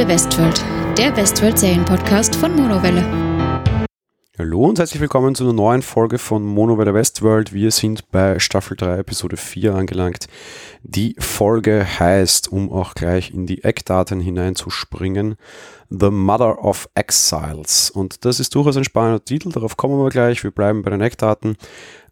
Monowelle Westworld, der Westworld Serienpodcast von Monowelle. Hallo und herzlich willkommen zu einer neuen Folge von Monowelle Westworld. Wir sind bei Staffel 3, Episode 4 angelangt. Die Folge heißt, um auch gleich in die Eckdaten hineinzuspringen, The Mother of Exiles. Und das ist durchaus ein spannender Titel, darauf kommen wir gleich. Wir bleiben bei den Eckdaten.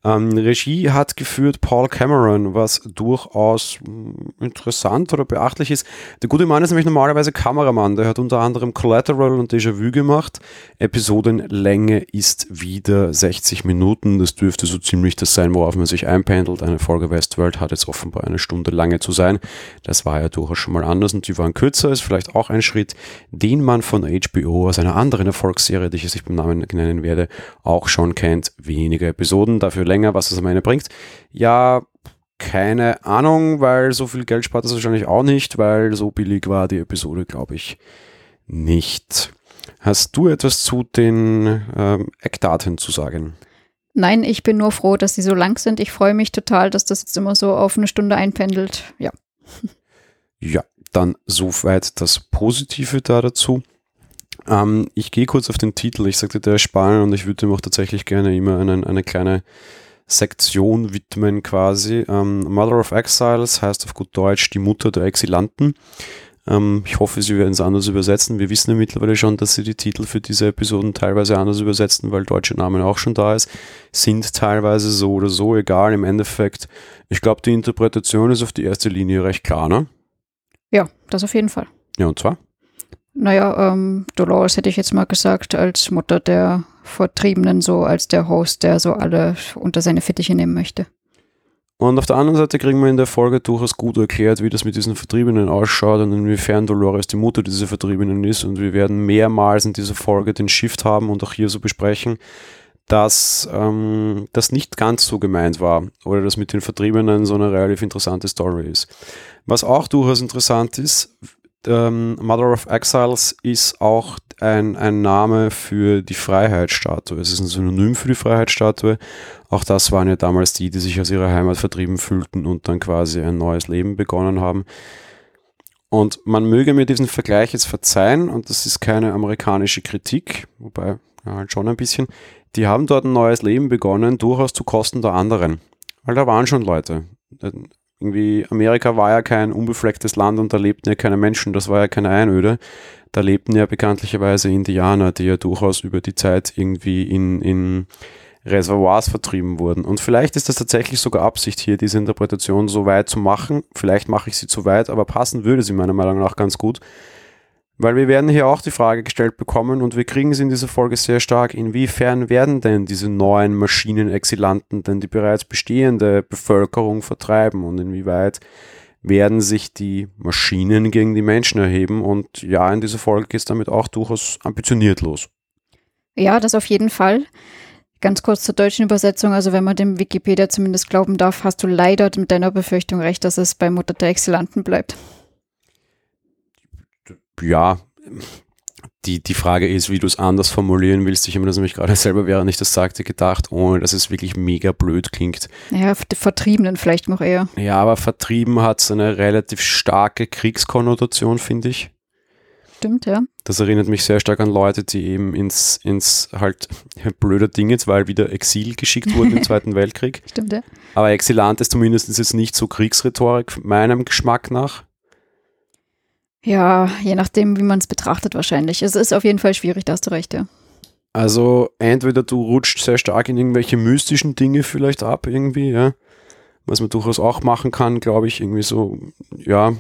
Ähm, Regie hat geführt Paul Cameron, was durchaus hm, interessant oder beachtlich ist. Der gute Mann ist nämlich normalerweise Kameramann. Der hat unter anderem Collateral und Déjà-vu gemacht. Episodenlänge ist wieder 60 Minuten. Das dürfte so ziemlich das sein, worauf man sich einpendelt. Eine Folge Westworld hat jetzt offenbar eine Stunde lange zu sein. Das war ja durchaus schon mal anders und die waren kürzer. Ist vielleicht auch ein Schritt, den man von HBO aus einer anderen Erfolgsserie, die ich jetzt nicht beim Namen nennen werde, auch schon kennt. Weniger Episoden, dafür länger, was das am Ende bringt. Ja, keine Ahnung, weil so viel Geld spart das wahrscheinlich auch nicht, weil so billig war die Episode, glaube ich, nicht. Hast du etwas zu den ähm, Eckdaten zu sagen? Nein, ich bin nur froh, dass sie so lang sind. Ich freue mich total, dass das jetzt immer so auf eine Stunde einpendelt. Ja. Ja, dann soweit das Positive da dazu. Ähm, ich gehe kurz auf den Titel. Ich sagte, der ist spannend und ich würde ihm auch tatsächlich gerne immer eine, eine kleine Sektion widmen quasi. Ähm, Mother of Exiles heißt auf gut Deutsch die Mutter der Exilanten. Ähm, ich hoffe, sie werden es anders übersetzen. Wir wissen ja mittlerweile schon, dass sie die Titel für diese Episoden teilweise anders übersetzen, weil deutsche Namen auch schon da ist. Sind teilweise so oder so, egal im Endeffekt. Ich glaube, die Interpretation ist auf die erste Linie recht klar, ne? Ja, das auf jeden Fall. Ja, und zwar? Naja, ähm, Dolores hätte ich jetzt mal gesagt, als Mutter der Vertriebenen, so als der Host, der so alle unter seine Fittiche nehmen möchte. Und auf der anderen Seite kriegen wir in der Folge durchaus gut erklärt, wie das mit diesen Vertriebenen ausschaut und inwiefern Dolores die Mutter dieser Vertriebenen ist. Und wir werden mehrmals in dieser Folge den Shift haben und auch hier so besprechen, dass ähm, das nicht ganz so gemeint war oder dass mit den Vertriebenen so eine relativ interessante Story ist. Was auch durchaus interessant ist, ähm, Mother of Exiles ist auch ein, ein Name für die Freiheitsstatue. Es ist ein Synonym für die Freiheitsstatue. Auch das waren ja damals die, die sich aus ihrer Heimat vertrieben fühlten und dann quasi ein neues Leben begonnen haben. Und man möge mir diesen Vergleich jetzt verzeihen, und das ist keine amerikanische Kritik, wobei ja, halt schon ein bisschen. Die haben dort ein neues Leben begonnen, durchaus zu Kosten der anderen. Weil da waren schon Leute irgendwie, Amerika war ja kein unbeflecktes Land und da lebten ja keine Menschen, das war ja keine Einöde. Da lebten ja bekanntlicherweise Indianer, die ja durchaus über die Zeit irgendwie in, in Reservoirs vertrieben wurden. Und vielleicht ist das tatsächlich sogar Absicht hier, diese Interpretation so weit zu machen. Vielleicht mache ich sie zu weit, aber passen würde sie meiner Meinung nach ganz gut. Weil wir werden hier auch die Frage gestellt bekommen und wir kriegen es in dieser Folge sehr stark, inwiefern werden denn diese neuen Maschinenexilanten denn die bereits bestehende Bevölkerung vertreiben? Und inwieweit werden sich die Maschinen gegen die Menschen erheben? Und ja, in dieser Folge ist damit auch durchaus ambitioniert los. Ja, das auf jeden Fall. Ganz kurz zur deutschen Übersetzung, also wenn man dem Wikipedia zumindest glauben darf, hast du leider mit deiner Befürchtung recht, dass es bei Mutter der Exilanten bleibt ja, die, die Frage ist, wie du es anders formulieren willst. Ich habe mir das nämlich gerade selber, während ich das sagte, gedacht, ohne dass es wirklich mega blöd klingt. Ja, Vertriebenen vielleicht noch eher. Ja, aber vertrieben hat eine relativ starke Kriegskonnotation, finde ich. Stimmt, ja. Das erinnert mich sehr stark an Leute, die eben ins, ins halt blöder Ding jetzt, weil wieder Exil geschickt wurden im Zweiten Weltkrieg. Stimmt, ja. Aber Exilant ist zumindest jetzt nicht so Kriegsrhetorik, meinem Geschmack nach. Ja, je nachdem, wie man es betrachtet wahrscheinlich. Es ist auf jeden Fall schwierig, da hast du recht, ja. Also entweder du rutscht sehr stark in irgendwelche mystischen Dinge vielleicht ab irgendwie, ja. Was man durchaus auch machen kann, glaube ich, irgendwie so, ja.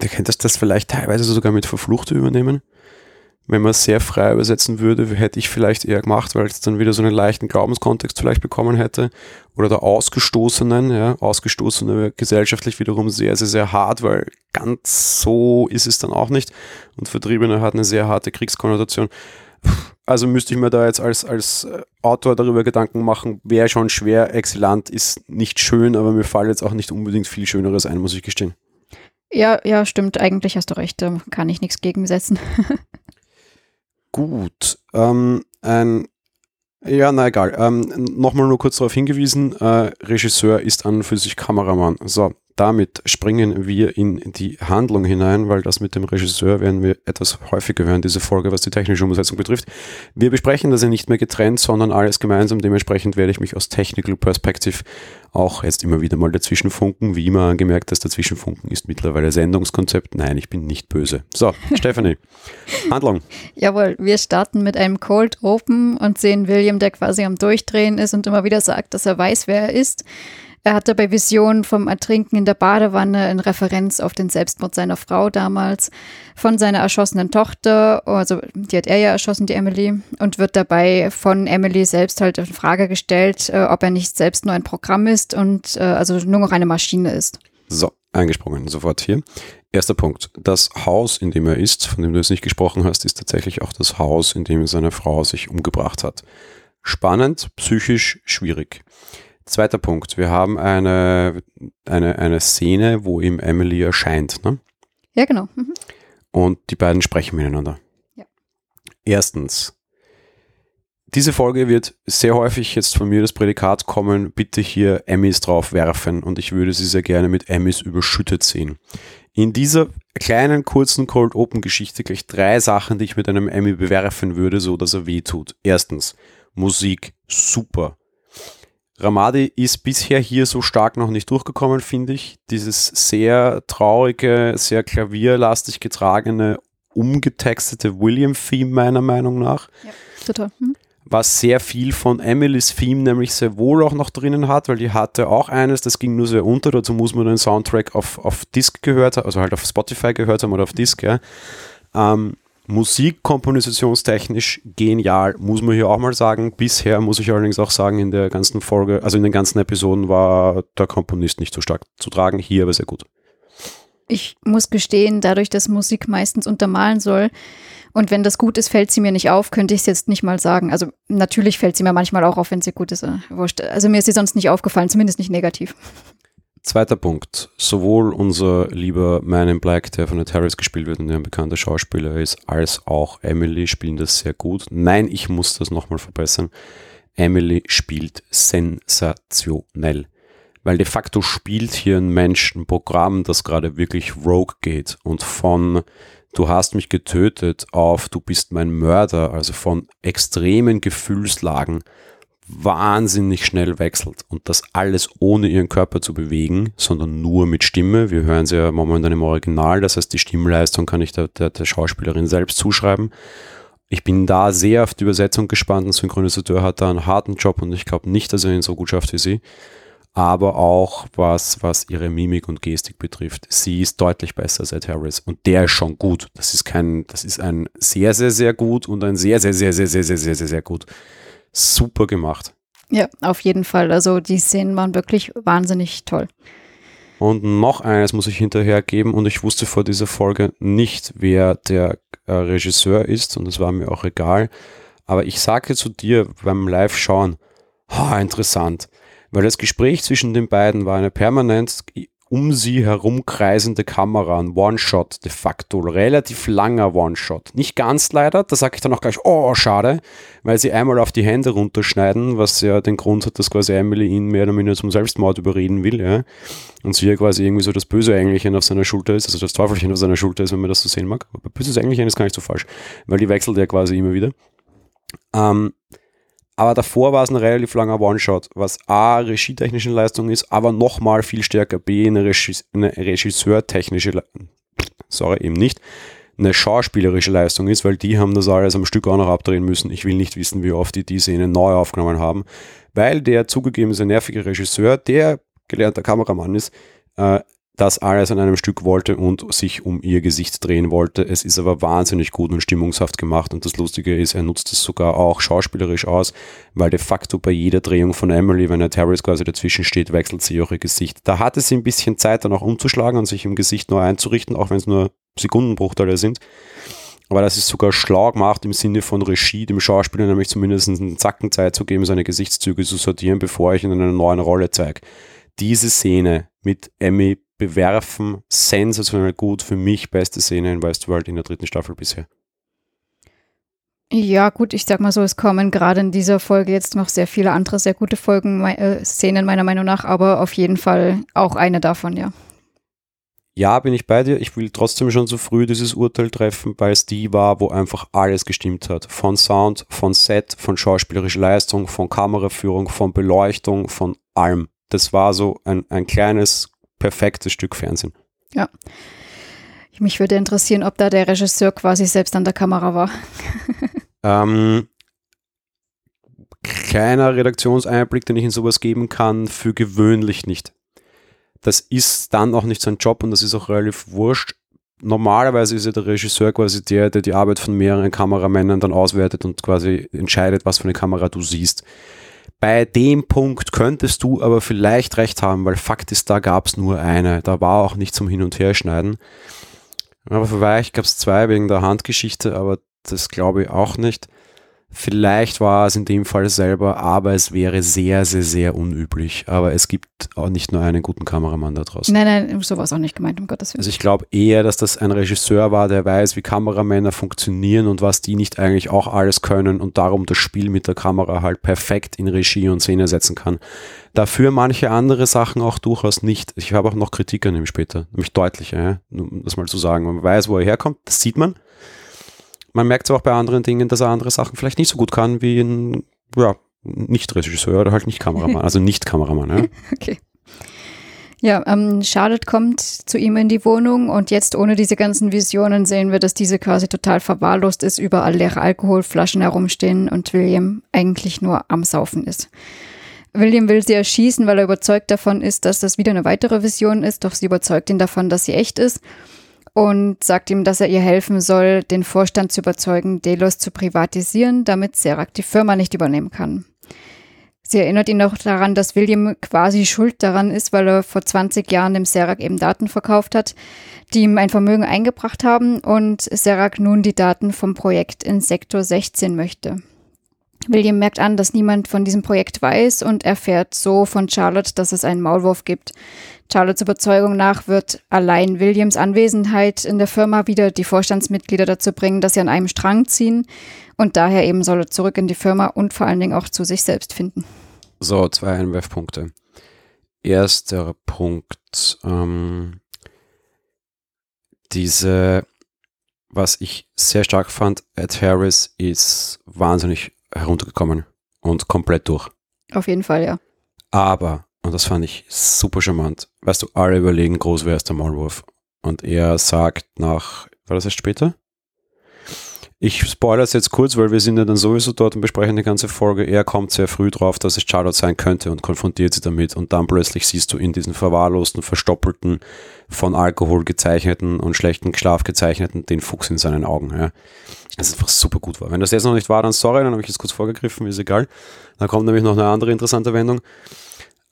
Kennt das, das vielleicht teilweise sogar mit Verfluchte übernehmen wenn man es sehr frei übersetzen würde, hätte ich vielleicht eher gemacht, weil es dann wieder so einen leichten Glaubenskontext vielleicht bekommen hätte. Oder der Ausgestoßenen, ja, Ausgestoßene gesellschaftlich wiederum sehr, sehr, sehr hart, weil ganz so ist es dann auch nicht. Und Vertriebene hat eine sehr harte Kriegskonnotation. Also müsste ich mir da jetzt als, als äh, Autor darüber Gedanken machen, wäre schon schwer. Exilant ist nicht schön, aber mir fällt jetzt auch nicht unbedingt viel Schöneres ein, muss ich gestehen. Ja, ja, stimmt. Eigentlich hast du recht. Da kann ich nichts gegensetzen. Gut. Ähm, ein, ja, na egal. Ähm, Nochmal nur kurz darauf hingewiesen, äh, Regisseur ist an und für sich Kameramann. So, damit springen wir in die Handlung hinein, weil das mit dem Regisseur werden wir etwas häufiger hören, diese Folge, was die technische Umsetzung betrifft. Wir besprechen das ja nicht mehr getrennt, sondern alles gemeinsam. Dementsprechend werde ich mich aus Technical Perspective auch jetzt immer wieder mal dazwischen funken. Wie immer angemerkt, dass dazwischenfunken ist mittlerweile Sendungskonzept. Nein, ich bin nicht böse. So, Stephanie, Handlung. Jawohl, wir starten mit einem Cold Open und sehen William, der quasi am Durchdrehen ist und immer wieder sagt, dass er weiß, wer er ist. Er hatte bei Visionen vom Ertrinken in der Badewanne in Referenz auf den Selbstmord seiner Frau damals, von seiner erschossenen Tochter, also die hat er ja erschossen, die Emily, und wird dabei von Emily selbst halt in Frage gestellt, äh, ob er nicht selbst nur ein Programm ist und äh, also nur noch eine Maschine ist. So, eingesprungen, sofort hier. Erster Punkt. Das Haus, in dem er ist, von dem du jetzt nicht gesprochen hast, ist tatsächlich auch das Haus, in dem seine Frau sich umgebracht hat. Spannend, psychisch schwierig. Zweiter Punkt. Wir haben eine, eine, eine Szene, wo ihm Emily erscheint. Ne? Ja, genau. Mhm. Und die beiden sprechen miteinander. Ja. Erstens. Diese Folge wird sehr häufig jetzt von mir das Prädikat kommen, bitte hier Emmys drauf werfen und ich würde sie sehr gerne mit Emmys überschüttet sehen. In dieser kleinen, kurzen Cold Open Geschichte gleich drei Sachen, die ich mit einem Emmy bewerfen würde, so dass er weh tut. Erstens, Musik, super. Ramadi ist bisher hier so stark noch nicht durchgekommen, finde ich. Dieses sehr traurige, sehr klavierlastig getragene, umgetextete William-Theme meiner Meinung nach. Ja, total. Hm. Was sehr viel von Emilys Theme nämlich sehr wohl auch noch drinnen hat, weil die hatte auch eines, das ging nur sehr unter. Dazu muss man den Soundtrack auf, auf Disc gehört haben, also halt auf Spotify gehört haben oder auf Disc, ja. Ähm, Musik kompositionstechnisch genial, muss man hier auch mal sagen. Bisher muss ich allerdings auch sagen, in der ganzen Folge, also in den ganzen Episoden war der Komponist nicht so stark zu tragen, hier aber sehr gut. Ich muss gestehen, dadurch, dass Musik meistens untermalen soll und wenn das gut ist, fällt sie mir nicht auf, könnte ich es jetzt nicht mal sagen. Also natürlich fällt sie mir manchmal auch auf, wenn sie gut ist. Äh, also mir ist sie sonst nicht aufgefallen, zumindest nicht negativ. Zweiter Punkt. Sowohl unser lieber Man in Black, der von Ed Harris gespielt wird und der ein bekannter Schauspieler ist, als auch Emily spielen das sehr gut. Nein, ich muss das nochmal verbessern. Emily spielt sensationell. Weil de facto spielt hier ein Mensch ein Programm, das gerade wirklich rogue geht und von du hast mich getötet auf du bist mein Mörder, also von extremen Gefühlslagen wahnsinnig schnell wechselt und das alles ohne ihren Körper zu bewegen, sondern nur mit Stimme. Wir hören sie ja momentan im Original, das heißt die Stimmleistung kann ich der, der, der Schauspielerin selbst zuschreiben. Ich bin da sehr auf die Übersetzung gespannt. Ein Synchronisateur hat da einen harten Job und ich glaube nicht, dass er ihn so gut schafft wie sie. Aber auch was, was ihre Mimik und Gestik betrifft. Sie ist deutlich besser als Ed Harris und der ist schon gut. Das ist kein, das ist ein sehr, sehr, sehr gut und ein sehr, sehr, sehr, sehr, sehr, sehr, sehr, sehr, sehr gut super gemacht. Ja, auf jeden Fall. Also die Szenen waren wirklich wahnsinnig toll. Und noch eines muss ich hinterher geben und ich wusste vor dieser Folge nicht, wer der äh, Regisseur ist und es war mir auch egal. Aber ich sage zu dir beim Live-Schauen, oh, interessant, weil das Gespräch zwischen den beiden war eine permanent um sie herum kreisende Kamera, ein One-Shot de facto, relativ langer One-Shot. Nicht ganz leider, da sage ich dann auch gleich, oh, schade, weil sie einmal auf die Hände runterschneiden, was ja den Grund hat, dass quasi Emily ihn mehr oder weniger zum Selbstmord überreden will, ja. Und sie ja quasi irgendwie so das böse Engelchen auf seiner Schulter ist, also das Teufelchen auf seiner Schulter ist, wenn man das so sehen mag. Aber böses Engelchen ist gar nicht so falsch, weil die wechselt ja quasi immer wieder. Ähm, aber davor war es ein relativ langer One-Shot, was A, regietechnische Leistung ist, aber nochmal viel stärker B, eine, Regis eine Regisseurtechnische, sorry, eben nicht, eine schauspielerische Leistung ist, weil die haben das alles am Stück auch noch abdrehen müssen. Ich will nicht wissen, wie oft die die Szene neu aufgenommen haben, weil der zugegeben sehr nervige Regisseur, der gelernter Kameramann ist, äh, das alles an einem Stück wollte und sich um ihr Gesicht drehen wollte. Es ist aber wahnsinnig gut und stimmungshaft gemacht und das Lustige ist, er nutzt es sogar auch schauspielerisch aus, weil de facto bei jeder Drehung von Emily, wenn der Terrorist quasi dazwischen steht, wechselt sie auch ihr Gesicht. Da hatte sie ein bisschen Zeit dann auch umzuschlagen und sich im Gesicht neu einzurichten, auch wenn es nur Sekundenbruchteile sind. Aber das ist sogar schlau gemacht im Sinne von Regie, dem Schauspieler nämlich zumindest einen Zacken Zeit zu geben, seine Gesichtszüge zu sortieren, bevor ich ihn in einer neuen Rolle zeige. Diese Szene mit Emmy bewerfen. Sensationell gut. Für mich beste Szene in Westworld in der dritten Staffel bisher. Ja, gut, ich sag mal so, es kommen gerade in dieser Folge jetzt noch sehr viele andere sehr gute Folgen, äh, Szenen meiner Meinung nach, aber auf jeden Fall auch eine davon, ja. Ja, bin ich bei dir. Ich will trotzdem schon so früh dieses Urteil treffen, weil es die war, wo einfach alles gestimmt hat. Von Sound, von Set, von schauspielerischer Leistung, von Kameraführung, von Beleuchtung, von allem. Das war so ein, ein kleines, perfektes Stück Fernsehen. Ja. Mich würde interessieren, ob da der Regisseur quasi selbst an der Kamera war. ähm, kleiner Redaktionseinblick, den ich in sowas geben kann, für gewöhnlich nicht. Das ist dann auch nicht sein Job und das ist auch relativ wurscht. Normalerweise ist ja der Regisseur quasi der, der die Arbeit von mehreren Kameramännern dann auswertet und quasi entscheidet, was für eine Kamera du siehst. Bei dem Punkt könntest du aber vielleicht recht haben, weil Fakt ist, da gab es nur eine. Da war auch nicht zum Hin- und Herschneiden. Aber vielleicht gab es zwei wegen der Handgeschichte, aber das glaube ich auch nicht. Vielleicht war es in dem Fall selber, aber es wäre sehr, sehr, sehr unüblich. Aber es gibt auch nicht nur einen guten Kameramann da draußen. Nein, nein, sowas auch nicht gemeint, um Gottes Willen. Also ich glaube eher, dass das ein Regisseur war, der weiß, wie Kameramänner funktionieren und was die nicht eigentlich auch alles können und darum das Spiel mit der Kamera halt perfekt in Regie und Szene setzen kann. Dafür manche andere Sachen auch durchaus nicht. Ich habe auch noch Kritik an ihm später, nämlich deutlicher, ja? um das mal zu sagen. Man weiß, wo er herkommt, das sieht man man merkt es auch bei anderen Dingen, dass er andere Sachen vielleicht nicht so gut kann wie ein ja, Nicht-Regisseur oder halt nicht Kameramann, also nicht Kameramann. Ja. okay. Ja, ähm, Charlotte kommt zu ihm in die Wohnung und jetzt ohne diese ganzen Visionen sehen wir, dass diese quasi total verwahrlost ist, überall leere Alkoholflaschen herumstehen und William eigentlich nur am Saufen ist. William will sie erschießen, weil er überzeugt davon ist, dass das wieder eine weitere Vision ist, doch sie überzeugt ihn davon, dass sie echt ist und sagt ihm, dass er ihr helfen soll, den Vorstand zu überzeugen, Delos zu privatisieren, damit Serac die Firma nicht übernehmen kann. Sie erinnert ihn auch daran, dass William quasi schuld daran ist, weil er vor 20 Jahren dem Serac eben Daten verkauft hat, die ihm ein Vermögen eingebracht haben und Serac nun die Daten vom Projekt in Sektor 16 möchte. William merkt an, dass niemand von diesem Projekt weiß und erfährt so von Charlotte, dass es einen Maulwurf gibt. Charlottes Überzeugung nach wird allein Williams Anwesenheit in der Firma wieder die Vorstandsmitglieder dazu bringen, dass sie an einem Strang ziehen und daher eben soll er zurück in die Firma und vor allen Dingen auch zu sich selbst finden. So, zwei Einwerfpunkte. Erster Punkt, ähm, diese, was ich sehr stark fand, Ed Harris ist wahnsinnig heruntergekommen und komplett durch. Auf jeden Fall, ja. Aber, und das fand ich super charmant, weißt du, alle überlegen groß, wer ist der Maulwurf. Und er sagt nach, war das erst später? Ich spoilere es jetzt kurz, weil wir sind ja dann sowieso dort und besprechen die ganze Folge. Er kommt sehr früh drauf, dass es Charlotte sein könnte und konfrontiert sie damit. Und dann plötzlich siehst du in diesen verwahrlosten, verstoppelten, von Alkohol gezeichneten und schlechten Schlaf gezeichneten den Fuchs in seinen Augen. Ja. Das ist einfach super gut war. Wenn das jetzt noch nicht war, dann sorry, dann habe ich jetzt kurz vorgegriffen, ist egal. Dann kommt nämlich noch eine andere interessante Wendung.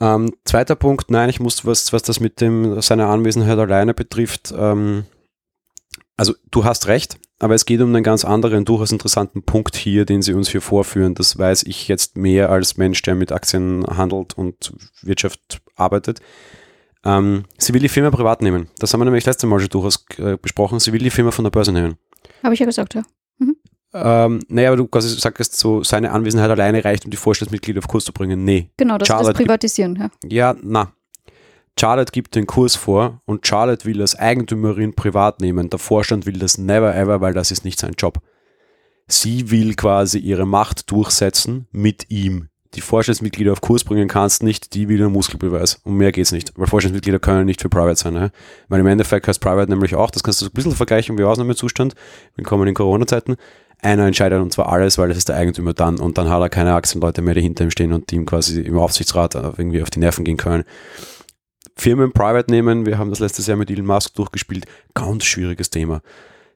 Ähm, zweiter Punkt, nein, ich muss, was, was das mit dem, seiner Anwesenheit alleine betrifft, ähm, also du hast recht, aber es geht um einen ganz anderen, durchaus interessanten Punkt hier, den Sie uns hier vorführen. Das weiß ich jetzt mehr als Mensch, der mit Aktien handelt und Wirtschaft arbeitet. Ähm, sie will die Firma privat nehmen. Das haben wir nämlich letzte Mal schon durchaus äh, besprochen. Sie will die Firma von der Börse nehmen. Habe ich ja gesagt, ja. Mhm. Ähm, naja, aber du quasi sagst so, seine Anwesenheit alleine reicht, um die Vorstandsmitglieder auf Kurs zu bringen. Nee. Genau, das Charlotte ist Privatisieren, ja. Ja, na, Charlotte gibt den Kurs vor und Charlotte will als Eigentümerin privat nehmen. Der Vorstand will das never ever, weil das ist nicht sein Job. Sie will quasi ihre Macht durchsetzen mit ihm. Die Vorstandsmitglieder auf Kurs bringen kannst nicht, die will einen Muskelbeweis. Um mehr geht's nicht. Weil Vorstandsmitglieder können nicht für Private sein. Ne? Weil im Endeffekt heißt Private nämlich auch, das kannst du so ein bisschen vergleichen wie Ausnahmezustand. Willkommen in Corona-Zeiten. Einer entscheidet und zwar alles, weil das ist der Eigentümer dann und dann hat er keine Aktienleute mehr, die hinter ihm stehen und die ihm quasi im Aufsichtsrat irgendwie auf die Nerven gehen können. Firmen private nehmen, wir haben das letztes Jahr mit Elon Musk durchgespielt, ganz schwieriges Thema.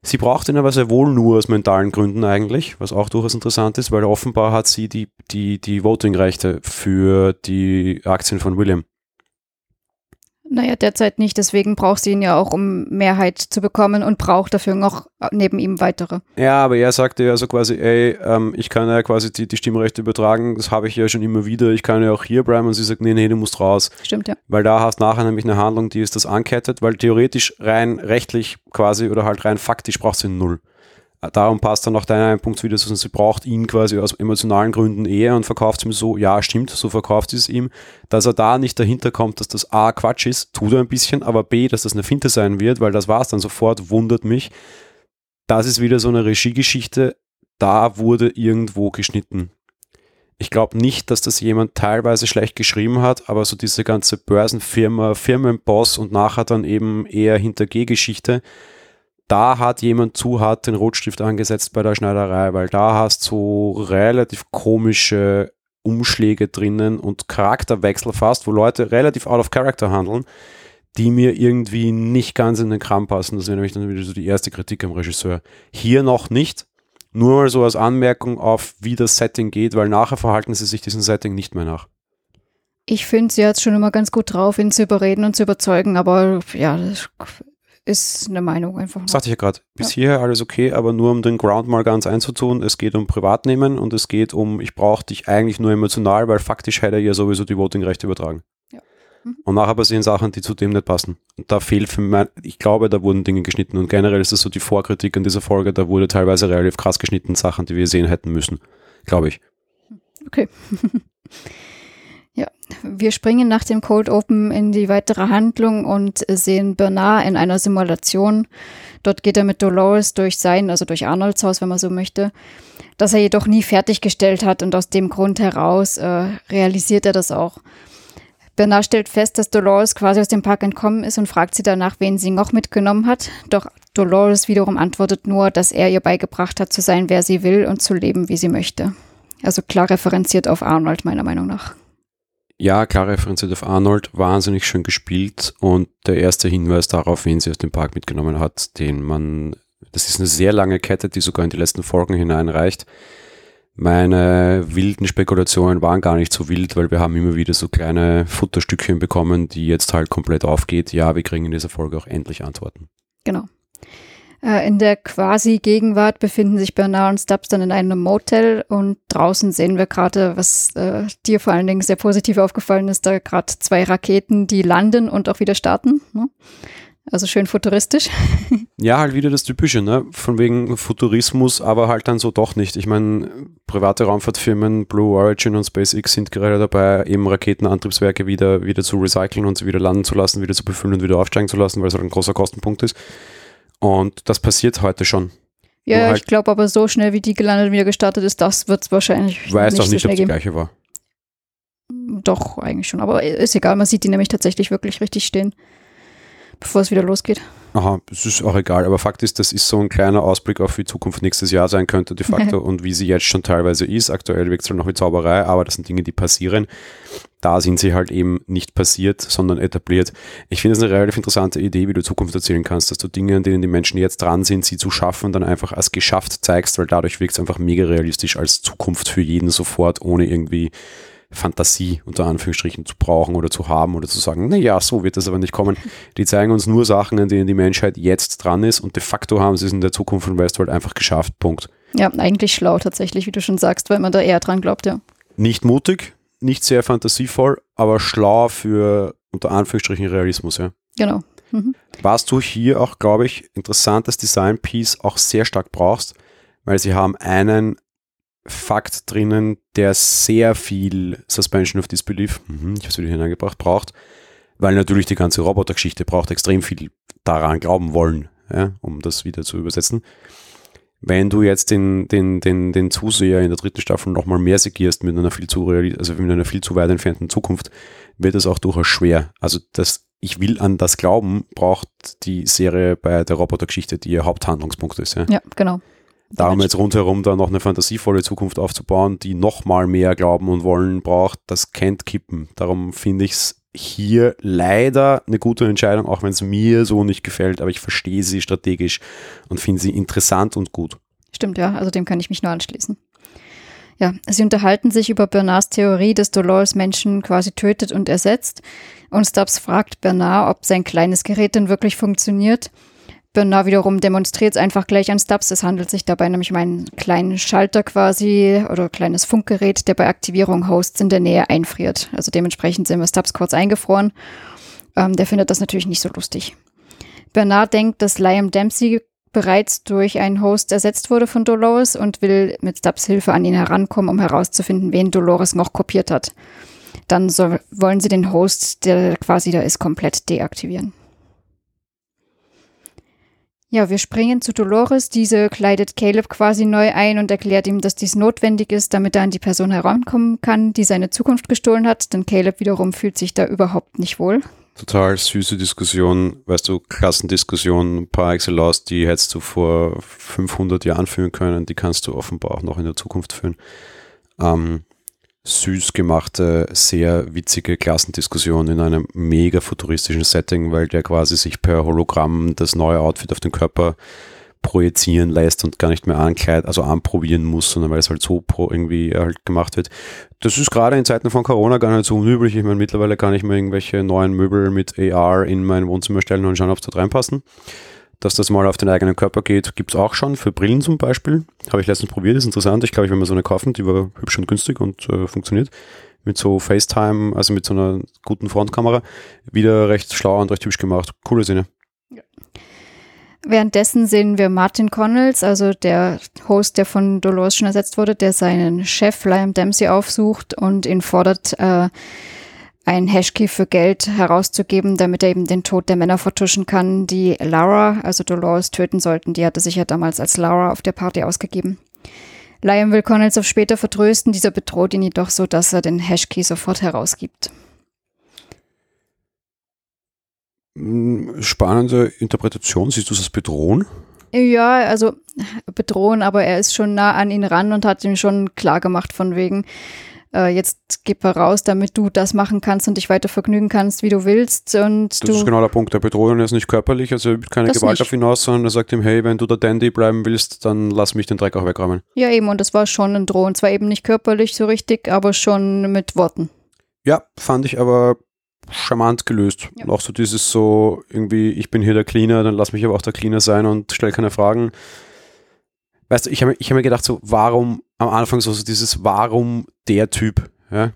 Sie braucht ihn aber sehr wohl nur aus mentalen Gründen eigentlich, was auch durchaus interessant ist, weil offenbar hat sie die, die, die Voting-Rechte für die Aktien von William. Naja, derzeit nicht. Deswegen braucht sie ihn ja auch, um Mehrheit zu bekommen und braucht dafür noch neben ihm weitere. Ja, aber er sagte ja so quasi, ey, ähm, ich kann ja quasi die, die Stimmrechte übertragen, das habe ich ja schon immer wieder, ich kann ja auch hier bleiben und sie sagt, nee, nee, du musst raus. Stimmt, ja. Weil da hast nachher nämlich eine Handlung, die ist das ankettet, weil theoretisch rein rechtlich quasi oder halt rein faktisch braucht sie null. Darum passt dann auch dein Punkt wieder, dass sie braucht ihn quasi aus emotionalen Gründen eher und verkauft es ihm so, ja, stimmt, so verkauft sie es ihm. Dass er da nicht dahinter kommt, dass das A Quatsch ist, tut er ein bisschen, aber B, dass das eine Finte sein wird, weil das war es dann sofort, wundert mich. Das ist wieder so eine Regiegeschichte, da wurde irgendwo geschnitten. Ich glaube nicht, dass das jemand teilweise schlecht geschrieben hat, aber so diese ganze Börsenfirma, Firmenboss und nachher dann eben eher hinter G-Geschichte, da hat jemand zu hart den Rotstift angesetzt bei der Schneiderei, weil da hast du relativ komische Umschläge drinnen und Charakterwechsel fast, wo Leute relativ out of character handeln, die mir irgendwie nicht ganz in den Kram passen. Das wäre nämlich dann wieder so die erste Kritik am Regisseur. Hier noch nicht, nur mal so als Anmerkung auf, wie das Setting geht, weil nachher verhalten sie sich diesem Setting nicht mehr nach. Ich finde, sie hat es schon immer ganz gut drauf, ihn zu überreden und zu überzeugen, aber ja, das ist eine Meinung einfach. Noch. Sagte ich ja gerade. Bis ja. hierher alles okay, aber nur um den Ground mal ganz einzutun. Es geht um Privatnehmen und es geht um, ich brauche dich eigentlich nur emotional, weil faktisch hätte er ja sowieso die Votingrechte übertragen. Ja. Mhm. Und nachher passieren Sachen, die zu dem nicht passen. Und da fehlt für mich, ich glaube, da wurden Dinge geschnitten. Und generell ist das so die Vorkritik an dieser Folge, da wurde teilweise relativ krass geschnitten, Sachen, die wir sehen hätten müssen. Glaube ich. Okay. Ja, wir springen nach dem Cold Open in die weitere Handlung und sehen Bernard in einer Simulation. Dort geht er mit Dolores durch sein, also durch Arnolds Haus, wenn man so möchte, das er jedoch nie fertiggestellt hat und aus dem Grund heraus äh, realisiert er das auch. Bernard stellt fest, dass Dolores quasi aus dem Park entkommen ist und fragt sie danach, wen sie noch mitgenommen hat. Doch Dolores wiederum antwortet nur, dass er ihr beigebracht hat, zu sein, wer sie will und zu leben, wie sie möchte. Also klar referenziert auf Arnold, meiner Meinung nach. Ja, klar referenziert auf Arnold, wahnsinnig schön gespielt und der erste Hinweis darauf, wen sie aus dem Park mitgenommen hat, den man, das ist eine sehr lange Kette, die sogar in die letzten Folgen hineinreicht. Meine wilden Spekulationen waren gar nicht so wild, weil wir haben immer wieder so kleine Futterstückchen bekommen, die jetzt halt komplett aufgeht. Ja, wir kriegen in dieser Folge auch endlich Antworten. Genau. Äh, in der quasi Gegenwart befinden sich Bernard und Stubbs dann in einem Motel und draußen sehen wir gerade, was äh, dir vor allen Dingen sehr positiv aufgefallen ist, da gerade zwei Raketen, die landen und auch wieder starten. Ne? Also schön futuristisch. Ja, halt wieder das Typische, ne? Von wegen Futurismus, aber halt dann so doch nicht. Ich meine, private Raumfahrtfirmen, Blue Origin und SpaceX sind gerade dabei, eben Raketenantriebswerke wieder, wieder zu recyceln und sie wieder landen zu lassen, wieder zu befüllen und wieder aufsteigen zu lassen, weil es halt ein großer Kostenpunkt ist. Und das passiert heute schon. Ja, halt ich glaube aber so schnell, wie die gelandet und wieder gestartet ist, das wird es wahrscheinlich. Ich weiß doch nicht, so ob es die gleiche war. Doch, eigentlich schon. Aber ist egal, man sieht die nämlich tatsächlich wirklich richtig stehen, bevor es wieder losgeht. Aha, es ist auch egal. Aber Fakt ist, das ist so ein kleiner Ausblick auf wie Zukunft nächstes Jahr sein könnte, de facto, und wie sie jetzt schon teilweise ist. Aktuell wirkt es halt noch wie Zauberei, aber das sind Dinge, die passieren. Da sind sie halt eben nicht passiert, sondern etabliert. Ich finde es eine relativ interessante Idee, wie du Zukunft erzählen kannst, dass du Dinge, an denen die Menschen jetzt dran sind, sie zu schaffen, dann einfach als geschafft zeigst, weil dadurch wirkt es einfach mega realistisch als Zukunft für jeden sofort, ohne irgendwie Fantasie unter Anführungsstrichen zu brauchen oder zu haben oder zu sagen, naja, so wird das aber nicht kommen. Die zeigen uns nur Sachen, an denen die Menschheit jetzt dran ist und de facto haben sie es in der Zukunft von Westworld einfach geschafft. Punkt. Ja, eigentlich schlau tatsächlich, wie du schon sagst, weil man da eher dran glaubt, ja. Nicht mutig, nicht sehr fantasievoll, aber schlau für unter Anführungsstrichen Realismus, ja. Genau. Mhm. Was du hier auch, glaube ich, interessantes Design-Piece auch sehr stark brauchst, weil sie haben einen Fakt drinnen, der sehr viel Suspension of Disbelief, mhm, ich habe es wieder hineingebracht, braucht, weil natürlich die ganze Robotergeschichte braucht extrem viel daran glauben wollen, ja, um das wieder zu übersetzen. Wenn du jetzt den, den, den, den Zuseher in der dritten Staffel nochmal mehr segierst mit einer viel zu also mit einer viel zu weit entfernten Zukunft, wird es auch durchaus schwer. Also das Ich will an das glauben, braucht die Serie bei der Robotergeschichte, die ihr Haupthandlungspunkt ist. Ja, ja genau. Darum jetzt rundherum da noch eine fantasievolle Zukunft aufzubauen, die noch mal mehr Glauben und Wollen braucht, das kennt kippen. Darum finde ich es hier leider eine gute Entscheidung, auch wenn es mir so nicht gefällt, aber ich verstehe sie strategisch und finde sie interessant und gut. Stimmt, ja, also dem kann ich mich nur anschließen. Ja, sie unterhalten sich über Bernards Theorie, dass Dolores Menschen quasi tötet und ersetzt. Und Stubbs fragt Bernard, ob sein kleines Gerät denn wirklich funktioniert. Bernard wiederum demonstriert es einfach gleich an Stubbs. Es handelt sich dabei nämlich um einen kleinen Schalter quasi oder kleines Funkgerät, der bei Aktivierung Hosts in der Nähe einfriert. Also dementsprechend sind wir Stubbs kurz eingefroren. Ähm, der findet das natürlich nicht so lustig. Bernard denkt, dass Liam Dempsey bereits durch einen Host ersetzt wurde von Dolores und will mit Stubbs Hilfe an ihn herankommen, um herauszufinden, wen Dolores noch kopiert hat. Dann soll, wollen sie den Host, der quasi da ist, komplett deaktivieren. Ja, wir springen zu Dolores. Diese kleidet Caleb quasi neu ein und erklärt ihm, dass dies notwendig ist, damit er an die Person herankommen kann, die seine Zukunft gestohlen hat. Denn Caleb wiederum fühlt sich da überhaupt nicht wohl. Total süße Diskussion, weißt du, Klassendiskussion par excellence, die hättest du vor 500 Jahren führen können, die kannst du offenbar auch noch in der Zukunft führen. Ähm, süß gemachte, sehr witzige Klassendiskussion in einem mega futuristischen Setting, weil der quasi sich per Hologramm das neue Outfit auf den Körper projizieren lässt und gar nicht mehr ankleidet, also anprobieren muss, sondern weil es halt so irgendwie halt gemacht wird. Das ist gerade in Zeiten von Corona gar nicht so unüblich. Ich meine, mittlerweile kann ich mir irgendwelche neuen Möbel mit AR in mein Wohnzimmer stellen und schauen, ob es dort reinpassen dass das mal auf den eigenen Körper geht, gibt es auch schon für Brillen zum Beispiel. Habe ich letztens probiert, ist interessant. Ich glaube, ich will mir so eine kaufen, die war hübsch und günstig und äh, funktioniert. Mit so FaceTime, also mit so einer guten Frontkamera. Wieder recht schlau und recht hübsch gemacht. Coole. Ja. Währenddessen sehen wir Martin Connells, also der Host, der von Dolores schon ersetzt wurde, der seinen Chef Liam Dempsey aufsucht und ihn fordert, äh, ein Hashkey für Geld herauszugeben, damit er eben den Tod der Männer vertuschen kann, die Laura, also Dolores, töten sollten. Die hatte sich ja damals als Laura auf der Party ausgegeben. Liam will Connells auf später vertrösten, dieser bedroht ihn jedoch so, dass er den Hashkey sofort herausgibt. Hm, spannende Interpretation, siehst du das bedrohen? Ja, also bedrohen, aber er ist schon nah an ihn ran und hat ihm schon klar gemacht von wegen, äh, jetzt gib raus, damit du das machen kannst und dich weiter vergnügen kannst, wie du willst. Und das ist genau der Punkt. Der bedroht ihn jetzt nicht körperlich, also er übt keine Gewalt nicht. auf ihn aus, sondern er sagt ihm, hey, wenn du der Dandy bleiben willst, dann lass mich den Dreck auch wegräumen. Ja, eben, und das war schon ein Drohen. Zwar eben nicht körperlich so richtig, aber schon mit Worten. Ja, fand ich aber charmant gelöst. Ja. Und auch so dieses so, irgendwie, ich bin hier der Cleaner, dann lass mich aber auch der Cleaner sein und stell keine Fragen. Weißt du, ich habe ich hab mir gedacht, so, warum am Anfang so, so dieses Warum der Typ. Ja?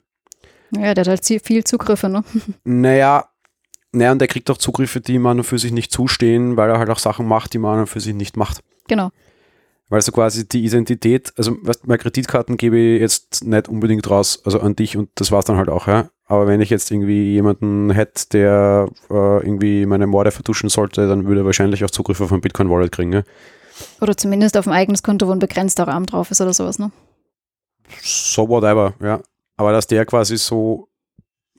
ja, der hat halt viel Zugriffe, ne? Naja, naja, und der kriegt auch Zugriffe, die man für sich nicht zustehen, weil er halt auch Sachen macht, die man für sich nicht macht. Genau. Weil so quasi die Identität, also weißt, meine Kreditkarten gebe ich jetzt nicht unbedingt raus, also an dich und das war es dann halt auch, ja. Aber wenn ich jetzt irgendwie jemanden hätte, der äh, irgendwie meine Morde vertuschen sollte, dann würde er wahrscheinlich auch Zugriff auf ein Bitcoin-Wallet kriegen, ja. Oder zumindest auf ein eigenes Konto, wo ein begrenzter Rahmen drauf ist oder sowas, ne? So whatever, ja. Aber dass der quasi so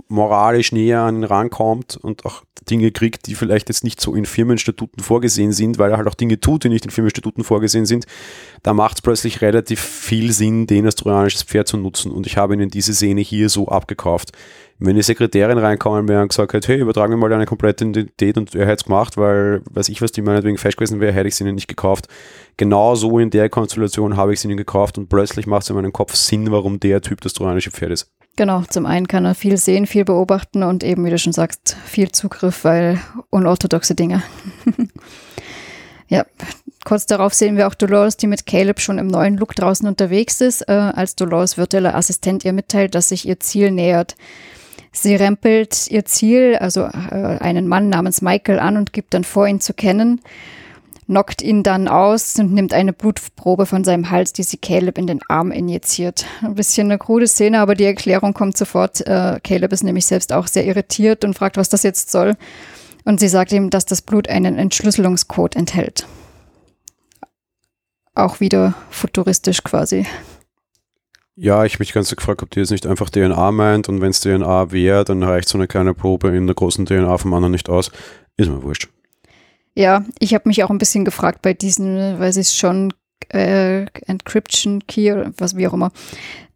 moralisch näher an ihn rankommt und auch Dinge kriegt, die vielleicht jetzt nicht so in Firmenstatuten vorgesehen sind, weil er halt auch Dinge tut, die nicht in Firmenstatuten vorgesehen sind, da macht es plötzlich relativ viel Sinn, den als trojanisches Pferd zu nutzen. Und ich habe ihnen diese Szene hier so abgekauft. Wenn die Sekretärin reinkommen wäre und gesagt hätte, hey, übertragen wir mal deine komplette Identität und er hätte es gemacht, weil, weiß ich was, die meinetwegen falsch gewesen wäre, hätte ich sie ihnen nicht gekauft. Genau so in der Konstellation habe ich sie ihnen gekauft und plötzlich macht es in meinem Kopf Sinn, warum der Typ das trojanische Pferd ist. Genau, zum einen kann er viel sehen, viel beobachten und eben, wie du schon sagst, viel Zugriff, weil unorthodoxe Dinge. ja, kurz darauf sehen wir auch Dolores, die mit Caleb schon im neuen Look draußen unterwegs ist, äh, als Dolores virtueller Assistent ihr mitteilt, dass sich ihr Ziel nähert. Sie rempelt ihr Ziel, also äh, einen Mann namens Michael, an und gibt dann vor, ihn zu kennen, knockt ihn dann aus und nimmt eine Blutprobe von seinem Hals, die sie Caleb in den Arm injiziert. Ein bisschen eine krude Szene, aber die Erklärung kommt sofort. Äh, Caleb ist nämlich selbst auch sehr irritiert und fragt, was das jetzt soll. Und sie sagt ihm, dass das Blut einen Entschlüsselungscode enthält. Auch wieder futuristisch quasi. Ja, ich mich ganz gefragt, ob die jetzt nicht einfach DNA meint und wenn es DNA wäre, dann reicht so eine kleine Probe in der großen DNA vom anderen nicht aus. Ist mir wurscht. Ja, ich habe mich auch ein bisschen gefragt bei diesen, weil sie es schon äh, Encryption Key oder was wie auch immer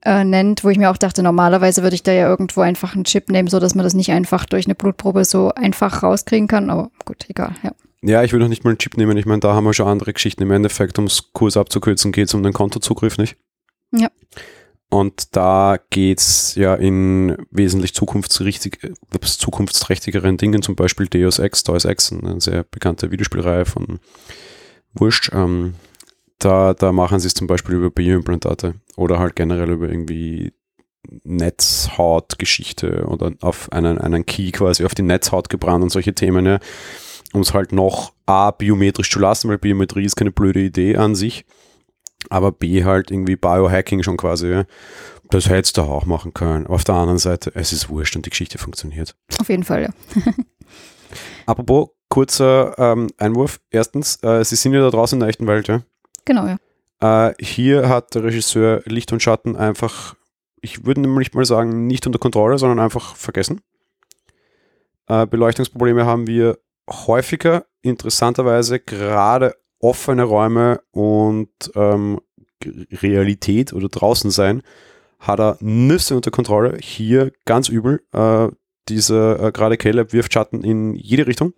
äh, nennt, wo ich mir auch dachte, normalerweise würde ich da ja irgendwo einfach einen Chip nehmen, sodass man das nicht einfach durch eine Blutprobe so einfach rauskriegen kann, aber gut, egal, ja. Ja, ich würde noch nicht mal einen Chip nehmen. Ich meine, da haben wir schon andere Geschichten. Im Endeffekt, um es kurz abzukürzen, geht es um den Kontozugriff, nicht? Ja. Und da geht es ja in wesentlich zukunftsträchtigeren Dingen, zum Beispiel Deus Ex, Deus Ex, eine sehr bekannte Videospielreihe von Wurscht. Ähm, da, da machen sie es zum Beispiel über Bioimplantate oder halt generell über irgendwie Netzhautgeschichte oder auf einen, einen Key quasi auf die Netzhaut gebrannt und solche Themen. Ja. um es halt noch A, biometrisch zu lassen, weil Biometrie ist keine blöde Idee an sich, aber B, halt irgendwie Biohacking schon quasi. Ja. Das hättest du auch machen können. Auf der anderen Seite, es ist wurscht und die Geschichte funktioniert. Auf jeden Fall, ja. Apropos, kurzer ähm, Einwurf. Erstens, äh, Sie sind ja da draußen in der echten Welt, ja? Genau, ja. Äh, hier hat der Regisseur Licht und Schatten einfach, ich würde nämlich mal sagen, nicht unter Kontrolle, sondern einfach vergessen. Äh, Beleuchtungsprobleme haben wir häufiger, interessanterweise gerade offene Räume und ähm, Realität oder draußen sein, hat er Nüsse unter Kontrolle. Hier ganz übel. Äh, diese äh, gerade Caleb wirft Schatten in jede Richtung.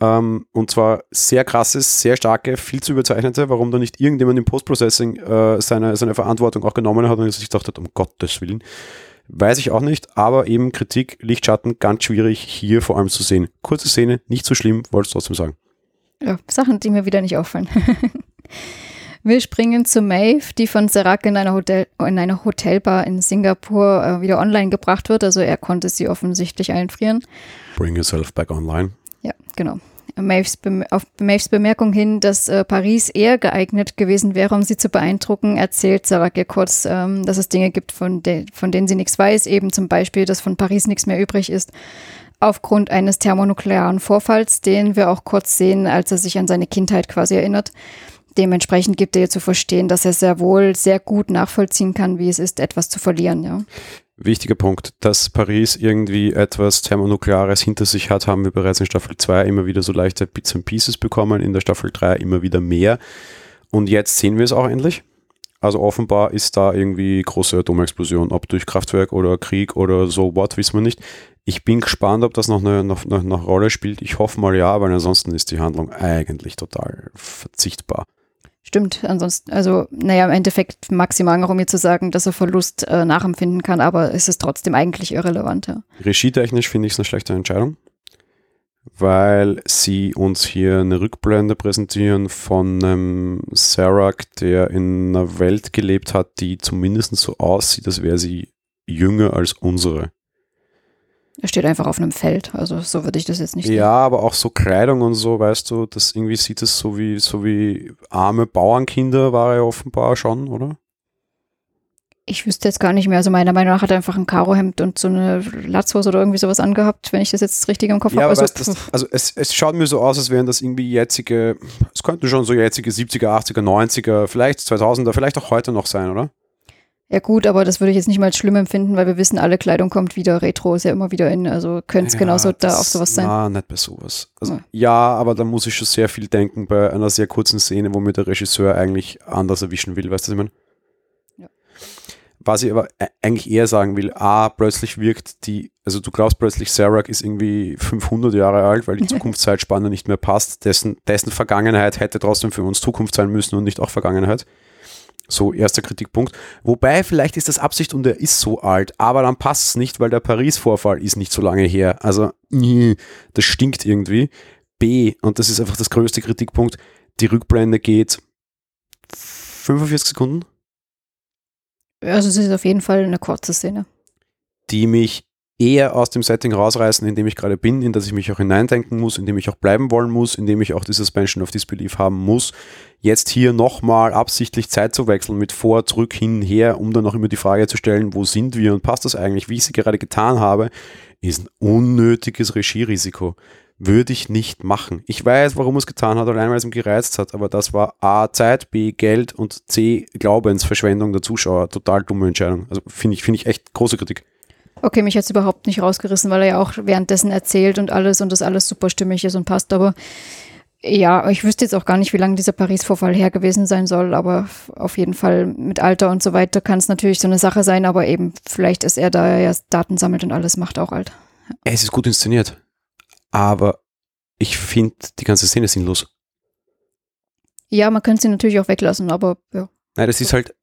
Ähm, und zwar sehr krasses, sehr starke, viel zu überzeichnete, warum da nicht irgendjemand im Postprocessing äh, seine, seine Verantwortung auch genommen hat und sich gedacht hat, um Gottes Willen. Weiß ich auch nicht, aber eben Kritik, Lichtschatten, ganz schwierig hier vor allem zu sehen. Kurze Szene, nicht so schlimm, wollte es trotzdem sagen. Ja, Sachen, die mir wieder nicht auffallen. Wir springen zu Maeve, die von Serac in einer, Hotel, in einer Hotelbar in Singapur äh, wieder online gebracht wird. Also er konnte sie offensichtlich einfrieren. Bring yourself back online. Ja, genau. Maves auf Maves Bemerkung hin, dass äh, Paris eher geeignet gewesen wäre, um sie zu beeindrucken, erzählt Sarah ihr kurz, ähm, dass es Dinge gibt, von, de von denen sie nichts weiß, eben zum Beispiel, dass von Paris nichts mehr übrig ist, aufgrund eines thermonuklearen Vorfalls, den wir auch kurz sehen, als er sich an seine Kindheit quasi erinnert. Dementsprechend gibt er ihr zu verstehen, dass er sehr wohl sehr gut nachvollziehen kann, wie es ist, etwas zu verlieren. Ja. Wichtiger Punkt, dass Paris irgendwie etwas Thermonukleares hinter sich hat, haben wir bereits in Staffel 2 immer wieder so leichte Bits and Pieces bekommen, in der Staffel 3 immer wieder mehr. Und jetzt sehen wir es auch endlich. Also offenbar ist da irgendwie große Atomexplosion, ob durch Kraftwerk oder Krieg oder so what, wissen wir nicht. Ich bin gespannt, ob das noch eine, noch, noch eine Rolle spielt. Ich hoffe mal ja, weil ansonsten ist die Handlung eigentlich total verzichtbar. Stimmt, ansonsten, also, naja, im Endeffekt maximal um mir zu sagen, dass er Verlust äh, nachempfinden kann, aber es ist trotzdem eigentlich irrelevant. Ja. Regietechnisch finde ich es eine schlechte Entscheidung, weil sie uns hier eine Rückblende präsentieren von einem Serac, der in einer Welt gelebt hat, die zumindest so aussieht, als wäre sie jünger als unsere. Er steht einfach auf einem Feld, also so würde ich das jetzt nicht Ja, aber auch so Kleidung und so, weißt du, das irgendwie sieht es so wie, so wie arme Bauernkinder war er offenbar schon, oder? Ich wüsste jetzt gar nicht mehr. Also meiner Meinung nach hat er einfach ein Karohemd und so eine Latzhose oder irgendwie sowas angehabt, wenn ich das jetzt richtig im Kopf ja, habe. Also, das, also es, es schaut mir so aus, als wären das irgendwie jetzige, es könnten schon so jetzige 70er, 80er, 90er, vielleicht 2000er, vielleicht auch heute noch sein, oder? Ja gut, aber das würde ich jetzt nicht mal als schlimm empfinden, weil wir wissen, alle Kleidung kommt wieder, Retro ist ja immer wieder in, also könnte es ja, genauso da auf sowas sein. Na, nicht bei sowas. Also, ja. ja. aber da muss ich schon sehr viel denken bei einer sehr kurzen Szene, wo mir der Regisseur eigentlich anders erwischen will, weißt du, was ich meine? Ja. Was ich aber eigentlich eher sagen will, A, plötzlich wirkt die, also du glaubst plötzlich, Serac ist irgendwie 500 Jahre alt, weil die Zukunftszeitspanne nicht mehr passt, dessen, dessen Vergangenheit hätte trotzdem für uns Zukunft sein müssen und nicht auch Vergangenheit. So, erster Kritikpunkt. Wobei, vielleicht ist das Absicht und er ist so alt, aber dann passt es nicht, weil der Paris-Vorfall ist nicht so lange her. Also, das stinkt irgendwie. B, und das ist einfach das größte Kritikpunkt, die Rückblende geht 45 Sekunden. Also es ist auf jeden Fall eine kurze Szene. Die mich eher aus dem Setting rausreißen, in dem ich gerade bin, in das ich mich auch hineindenken muss, in dem ich auch bleiben wollen muss, in dem ich auch die Suspension of Disbelief haben muss. Jetzt hier nochmal absichtlich Zeit zu wechseln mit vor, zurück, hin, her, um dann auch immer die Frage zu stellen, wo sind wir und passt das eigentlich, wie ich sie gerade getan habe, ist ein unnötiges Regierisiko. Würde ich nicht machen. Ich weiß, warum es getan hat, allein weil es ihm gereizt hat, aber das war A, Zeit, B, Geld und C, Glaubensverschwendung der Zuschauer. Total dumme Entscheidung. Also finde ich, finde ich echt große Kritik. Okay, mich hat es überhaupt nicht rausgerissen, weil er ja auch währenddessen erzählt und alles und das alles super stimmig ist und passt. Aber ja, ich wüsste jetzt auch gar nicht, wie lange dieser Paris-Vorfall her gewesen sein soll, aber auf jeden Fall mit Alter und so weiter kann es natürlich so eine Sache sein, aber eben vielleicht ist er, da er ja Daten sammelt und alles macht, auch alt. Es ist gut inszeniert, aber ich finde die ganze Szene sinnlos. Ja, man könnte sie natürlich auch weglassen, aber ja. Nein, das ist halt,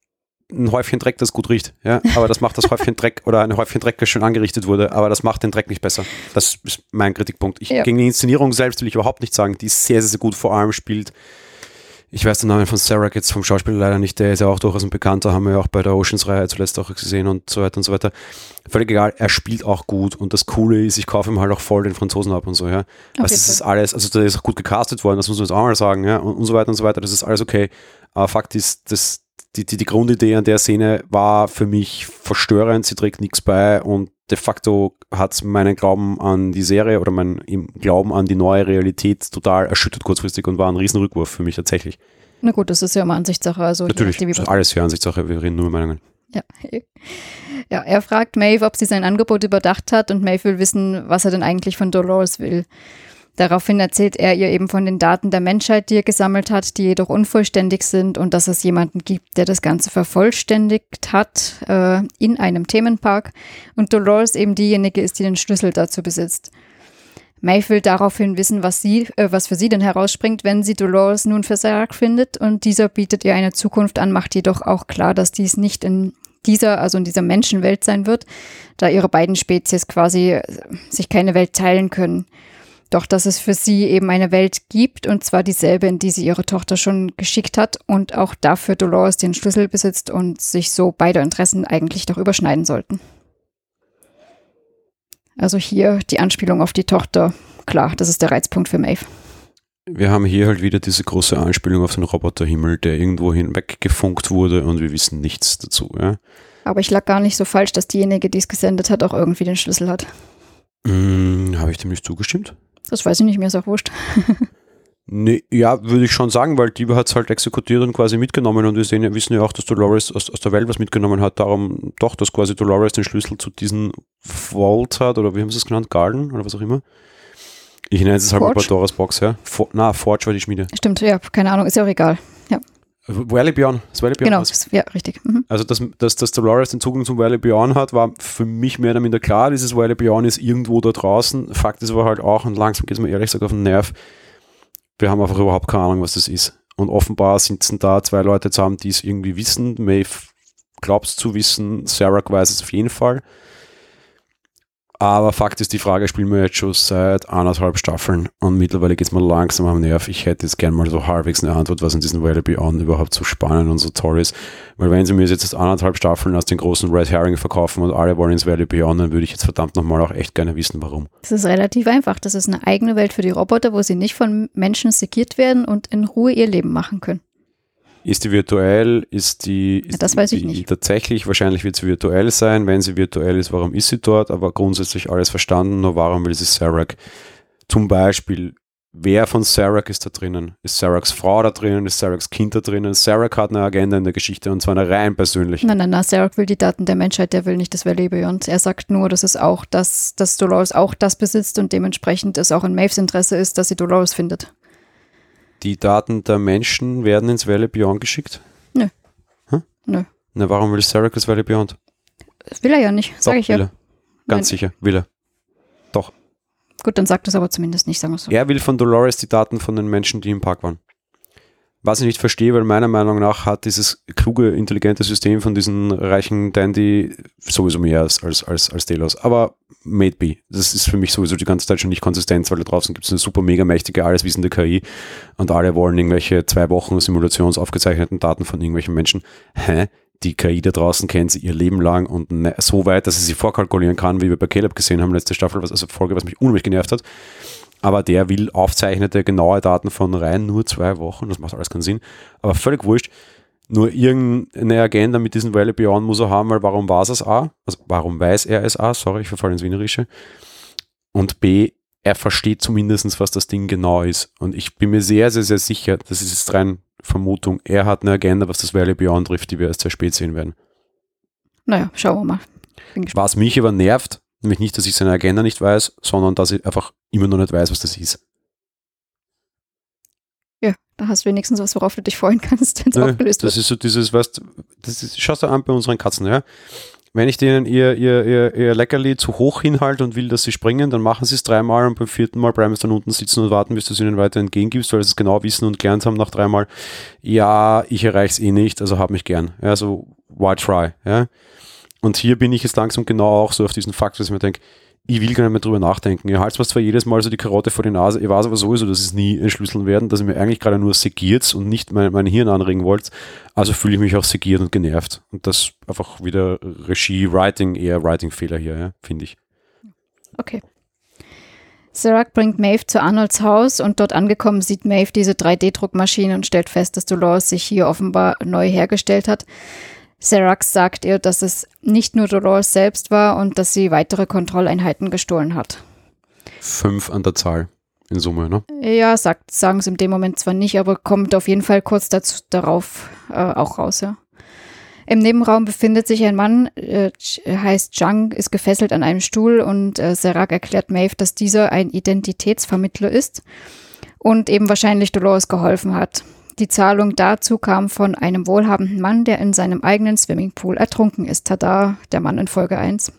ein Häufchen Dreck, das gut riecht. Ja? Aber das macht das Häufchen Dreck oder ein Häufchen Dreck, das schön angerichtet wurde, aber das macht den Dreck nicht besser. Das ist mein Kritikpunkt. Ich, ja. Gegen die Inszenierung selbst will ich überhaupt nicht sagen. Die ist sehr, sehr, sehr gut. Vor allem spielt ich weiß den Namen von Sarah jetzt vom Schauspieler leider nicht, der ist ja auch durchaus ein Bekannter, haben wir ja auch bei der Oceans-Reihe zuletzt auch gesehen und so weiter und so weiter. Völlig egal, er spielt auch gut und das Coole ist, ich kaufe ihm halt auch voll den Franzosen ab und so, ja. Also es ist alles, also der ist auch gut gecastet worden, das muss man jetzt auch mal sagen, ja, und, und so weiter und so weiter, das ist alles okay. Aber Fakt ist, das, die, die, die Grundidee an der Szene war für mich verstörend, sie trägt nichts bei und de facto hat meinen Glauben an die Serie oder mein Glauben an die neue Realität total erschüttert kurzfristig und war ein Riesenrückwurf für mich tatsächlich. Na gut, das ist ja immer Ansichtssache. Also Natürlich, das ist alles ja Ansichtssache, wir reden nur Meinungen. Ja. ja, er fragt Maeve, ob sie sein Angebot überdacht hat und Maeve will wissen, was er denn eigentlich von Dolores will. Daraufhin erzählt er ihr eben von den Daten der Menschheit, die er gesammelt hat, die jedoch unvollständig sind und dass es jemanden gibt, der das Ganze vervollständigt hat äh, in einem Themenpark und Dolores eben diejenige ist, die den Schlüssel dazu besitzt. Maeve will daraufhin wissen, was, sie, äh, was für sie denn herausspringt, wenn sie Dolores nun versagt findet und dieser bietet ihr eine Zukunft an, macht jedoch auch klar, dass dies nicht in dieser, also in dieser Menschenwelt sein wird, da ihre beiden Spezies quasi äh, sich keine Welt teilen können. Doch dass es für sie eben eine Welt gibt, und zwar dieselbe, in die sie ihre Tochter schon geschickt hat und auch dafür Dolores den Schlüssel besitzt und sich so beide Interessen eigentlich doch überschneiden sollten. Also hier die Anspielung auf die Tochter, klar, das ist der Reizpunkt für Maeve. Wir haben hier halt wieder diese große Anspielung auf den Roboterhimmel, der irgendwo hinweggefunkt wurde und wir wissen nichts dazu. Ja? Aber ich lag gar nicht so falsch, dass diejenige, die es gesendet hat, auch irgendwie den Schlüssel hat. Hm, Habe ich dem nicht zugestimmt? Das weiß ich nicht mehr, ist auch wurscht. nee, ja, würde ich schon sagen, weil die hat es halt exekutiert und quasi mitgenommen und wir sehen, wissen ja auch, dass Dolores aus, aus der Welt was mitgenommen hat. Darum doch, dass quasi Dolores den Schlüssel zu diesem Vault hat oder wie haben sie es genannt? Garden oder was auch immer. Ich nenne es halt mal Pandoras Box, ja. For, na, Forge war die Schmiede. Stimmt, ja, keine Ahnung, ist ja auch egal. Valley Beyond. Das Valley Beyond genau, ja, richtig. Mhm. Also, dass, dass, dass Dolores den Zugang zum Valley Beyond hat, war für mich mehr oder minder klar. Dieses Valley Beyond ist irgendwo da draußen. Fakt ist aber halt auch, und langsam geht es mir ehrlich gesagt auf den Nerv, wir haben einfach überhaupt keine Ahnung, was das ist. Und offenbar sitzen da zwei Leute zusammen, die es irgendwie wissen. Maeve glaubt es zu wissen, Sarah weiß es auf jeden Fall. Aber Fakt ist, die Frage spielen wir jetzt schon seit anderthalb Staffeln und mittlerweile geht es mir langsam am Nerv. Ich hätte jetzt gerne mal so halbwegs eine Antwort, was in diesem Valley Beyond überhaupt so spannend und so toll ist. Weil wenn sie mir jetzt anderthalb Staffeln aus den großen Red Herring verkaufen und alle wollen ins Valley Beyond, dann würde ich jetzt verdammt nochmal auch echt gerne wissen, warum. Das ist relativ einfach. Das ist eine eigene Welt für die Roboter, wo sie nicht von Menschen segiert werden und in Ruhe ihr Leben machen können. Ist die virtuell? Ist die, ist ja, das weiß die, ich nicht. tatsächlich? Wahrscheinlich wird sie virtuell sein. Wenn sie virtuell ist, warum ist sie dort? Aber grundsätzlich alles verstanden. Nur warum will sie Serac? Zum Beispiel, wer von Serac ist da drinnen? Ist Seracs Frau da drinnen? Ist Seracs Kind da drinnen? Serac hat eine Agenda in der Geschichte und zwar eine rein persönliche. Nein, nein, nein. Serac will die Daten der Menschheit, der will nicht das Valley Beyond. Er sagt nur, dass es auch das, dass Dolores auch das besitzt und dementsprechend es auch in Maves Interesse ist, dass sie Dolores findet. Die Daten der Menschen werden ins Valley Beyond geschickt? Nö. Hm? Nö. Na, warum will Sarek das Valley Beyond? Das will er ja nicht, sage ich will ja. Er. Ganz Nein. sicher, will er. Doch. Gut, dann sagt es aber zumindest nicht, sagen wir so. Er will von Dolores die Daten von den Menschen, die im Park waren. Was ich nicht verstehe, weil meiner Meinung nach hat dieses kluge, intelligente System von diesen reichen Dandy sowieso mehr als, als, als, als Delos. Aber made be. Das ist für mich sowieso die ganze Zeit schon nicht konsistent, weil da draußen gibt es eine super mega mächtige, alleswissende KI und alle wollen irgendwelche zwei Wochen simulationsaufgezeichneten Daten von irgendwelchen Menschen. Hä? Die KI da draußen kennt sie ihr Leben lang und ne, so weit, dass sie sie vorkalkulieren kann, wie wir bei Caleb gesehen haben, letzte Staffel, was, also Folge, was mich unheimlich genervt hat aber der will aufzeichnete genaue Daten von rein nur zwei Wochen, das macht alles keinen Sinn, aber völlig wurscht. Nur irgendeine Agenda mit diesem Valley Beyond muss er haben, weil warum war es A? Also warum weiß er es A? Sorry, ich verfalle ins Wienerische. Und B, er versteht zumindest, was das Ding genau ist. Und ich bin mir sehr, sehr, sehr sicher, das ist jetzt rein Vermutung, er hat eine Agenda, was das Valley Beyond trifft, die wir erst sehr spät sehen werden. Naja, schauen wir mal. Was mich aber nervt, Nämlich nicht, dass ich seine Agenda nicht weiß, sondern dass ich einfach immer noch nicht weiß, was das ist. Ja, da hast du wenigstens was, worauf du dich freuen kannst, wenn es aufgelöst wird. Das ist so dieses, weißt das ist, schaust du an bei unseren Katzen, ja. Wenn ich denen ihr, ihr, ihr, ihr Leckerli zu hoch hinhalte und will, dass sie springen, dann machen sie es dreimal und beim vierten Mal bleiben sie dann unten sitzen und warten, bis du es ihnen weiter entgegengibst, weil sie es genau wissen und gelernt haben nach dreimal, ja, ich erreiche es eh nicht, also hab mich gern. Ja, so, why try? Ja. Und hier bin ich jetzt langsam genau auch so auf diesen Fakt, dass ich mir denke, ich will gar nicht mehr drüber nachdenken. Ihr haltet mir zwar jedes Mal so die Karotte vor die Nase, ich weiß aber sowieso, dass es nie entschlüsseln werden, dass ihr mir eigentlich gerade nur segiert und nicht mein, mein Hirn anregen wollt. Also fühle ich mich auch segiert und genervt. Und das einfach wieder Regie, Writing, eher Writing-Fehler hier, ja, finde ich. Okay. Serac bringt Maeve zu Arnolds Haus und dort angekommen sieht Maeve diese 3D-Druckmaschine und stellt fest, dass Dolores sich hier offenbar neu hergestellt hat. Serac sagt ihr, dass es nicht nur Dolores selbst war und dass sie weitere Kontrolleinheiten gestohlen hat. Fünf an der Zahl in Summe, ne? Ja, sagt, sagen sie in dem Moment zwar nicht, aber kommt auf jeden Fall kurz dazu, darauf äh, auch raus, ja. Im Nebenraum befindet sich ein Mann, äh, heißt Zhang, ist gefesselt an einem Stuhl und äh, Serac erklärt Maeve, dass dieser ein Identitätsvermittler ist und eben wahrscheinlich Dolores geholfen hat. Die Zahlung dazu kam von einem wohlhabenden Mann, der in seinem eigenen Swimmingpool ertrunken ist. Tada, der Mann in Folge 1.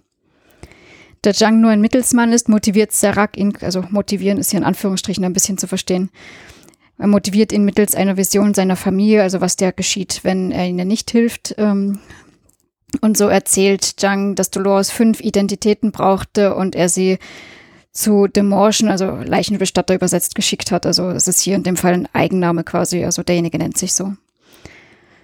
Der Zhang nur ein Mittelsmann ist, motiviert Serac ihn, also motivieren ist hier in Anführungsstrichen ein bisschen zu verstehen, er motiviert ihn mittels einer Vision seiner Familie, also was der geschieht, wenn er ihnen nicht hilft. Ähm, und so erzählt Zhang, dass Dolores fünf Identitäten brauchte und er sie zu Demorschen, also Leichenbestatter übersetzt, geschickt hat. Also es ist hier in dem Fall ein Eigenname quasi, also derjenige nennt sich so.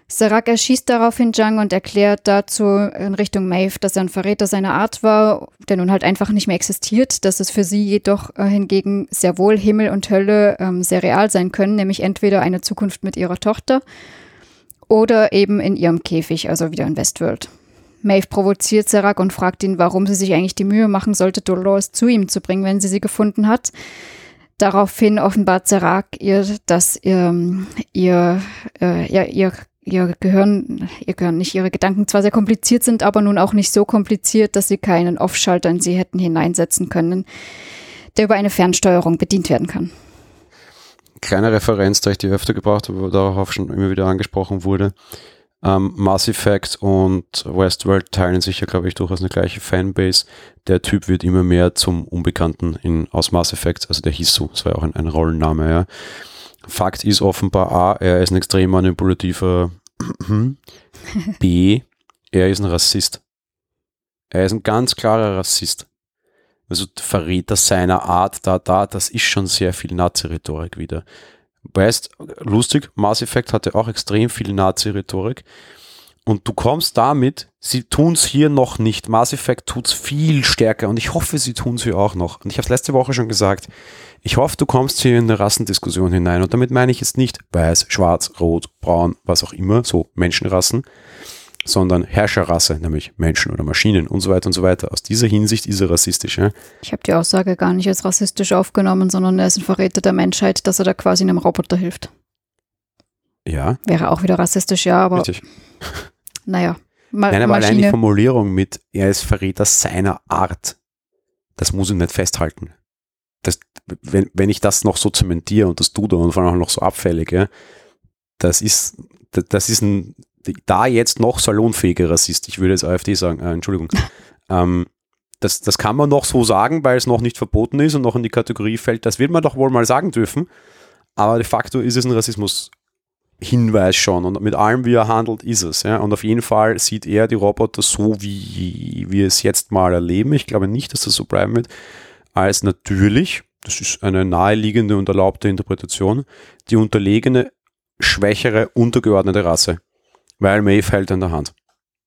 Serac erschießt daraufhin Zhang und erklärt dazu in Richtung Maeve, dass er ein Verräter seiner Art war, der nun halt einfach nicht mehr existiert, dass es für sie jedoch äh, hingegen sehr wohl Himmel und Hölle ähm, sehr real sein können, nämlich entweder eine Zukunft mit ihrer Tochter oder eben in ihrem Käfig, also wieder in Westworld. Maeve provoziert Serac und fragt ihn, warum sie sich eigentlich die Mühe machen sollte, Dolores zu ihm zu bringen, wenn sie sie gefunden hat. Daraufhin offenbart Serac ihr, dass ähm, ihr, äh, ihr, ihr ihr Gehirn, ihr Gehirn, nicht ihre Gedanken zwar sehr kompliziert sind, aber nun auch nicht so kompliziert, dass sie keinen Off-Schalter in sie hätten hineinsetzen können, der über eine Fernsteuerung bedient werden kann. Kleine Referenz, da ich die öfter gebraucht habe, aber darauf schon immer wieder angesprochen wurde. Ähm, Mass Effect und Westworld teilen sich ja, glaube ich, durchaus eine gleiche Fanbase. Der Typ wird immer mehr zum Unbekannten in, aus Mass Effect, also der hieß so, das war ja auch ein, ein Rollenname, ja. Fakt ist offenbar A, er ist ein extrem manipulativer B, er ist ein Rassist. Er ist ein ganz klarer Rassist. Also Verräter seiner Art, da, da, das ist schon sehr viel Nazi-Rhetorik wieder. Weißt, lustig, Mass Effect hatte auch extrem viel Nazi-Rhetorik. Und du kommst damit, sie tun es hier noch nicht. Mass Effect tut es viel stärker und ich hoffe, sie tun es hier auch noch. Und ich habe es letzte Woche schon gesagt, ich hoffe, du kommst hier in eine Rassendiskussion hinein. Und damit meine ich jetzt nicht weiß, schwarz, rot, braun, was auch immer, so Menschenrassen, sondern Herrscherrasse, nämlich Menschen oder Maschinen und so weiter und so weiter. Aus dieser Hinsicht ist er rassistisch. Ja? Ich habe die Aussage gar nicht als rassistisch aufgenommen, sondern er ist ein Verräter der Menschheit, dass er da quasi einem Roboter hilft. Ja. Wäre auch wieder rassistisch, ja, aber. Richtig. Naja. Ma Nein, aber Maschine. allein die Formulierung mit, er ist Verräter seiner Art, das muss ich nicht festhalten. Das, wenn, wenn ich das noch so zementiere und das tue und vor allem auch noch so abfällig, ja, das ist, das ist ein, da jetzt noch salonfähiger Rassist, ich würde jetzt AfD sagen, äh, Entschuldigung, ähm, das, das kann man noch so sagen, weil es noch nicht verboten ist und noch in die Kategorie fällt, das wird man doch wohl mal sagen dürfen, aber de facto ist es ein Rassismus Hinweis schon und mit allem, wie er handelt, ist es. Ja? Und auf jeden Fall sieht er die Roboter so, wie wir es jetzt mal erleben. Ich glaube nicht, dass das so bleiben wird, als natürlich, das ist eine naheliegende und erlaubte Interpretation, die unterlegene, schwächere, untergeordnete Rasse. Weil Maeve hält in der Hand.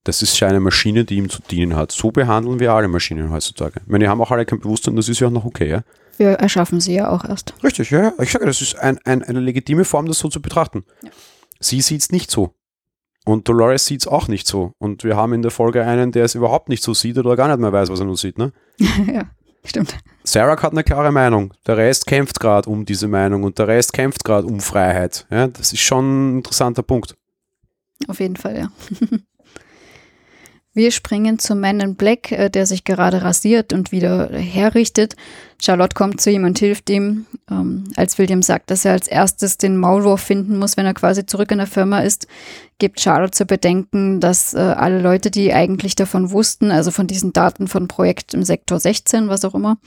Das ist eine Maschine, die ihm zu dienen hat. So behandeln wir alle Maschinen heutzutage. Ich meine, die haben auch alle kein Bewusstsein, das ist ja auch noch okay, ja? Wir erschaffen sie ja auch erst. Richtig, ja. Ich sage, das ist ein, ein, eine legitime Form, das so zu betrachten. Ja. Sie sieht es nicht so. Und Dolores sieht es auch nicht so. Und wir haben in der Folge einen, der es überhaupt nicht so sieht oder gar nicht mehr weiß, was er nun sieht, ne? ja, stimmt. Sarah hat eine klare Meinung. Der Rest kämpft gerade um diese Meinung und der Rest kämpft gerade um Freiheit. Ja, das ist schon ein interessanter Punkt. Auf jeden Fall, ja. Wir springen zum Man in Black, äh, der sich gerade rasiert und wieder herrichtet. Charlotte kommt zu ihm und hilft ihm, ähm, als William sagt, dass er als erstes den Maulwurf finden muss, wenn er quasi zurück in der Firma ist, gibt Charlotte zu bedenken, dass äh, alle Leute, die eigentlich davon wussten, also von diesen Daten von Projekt im Sektor 16, was auch immer,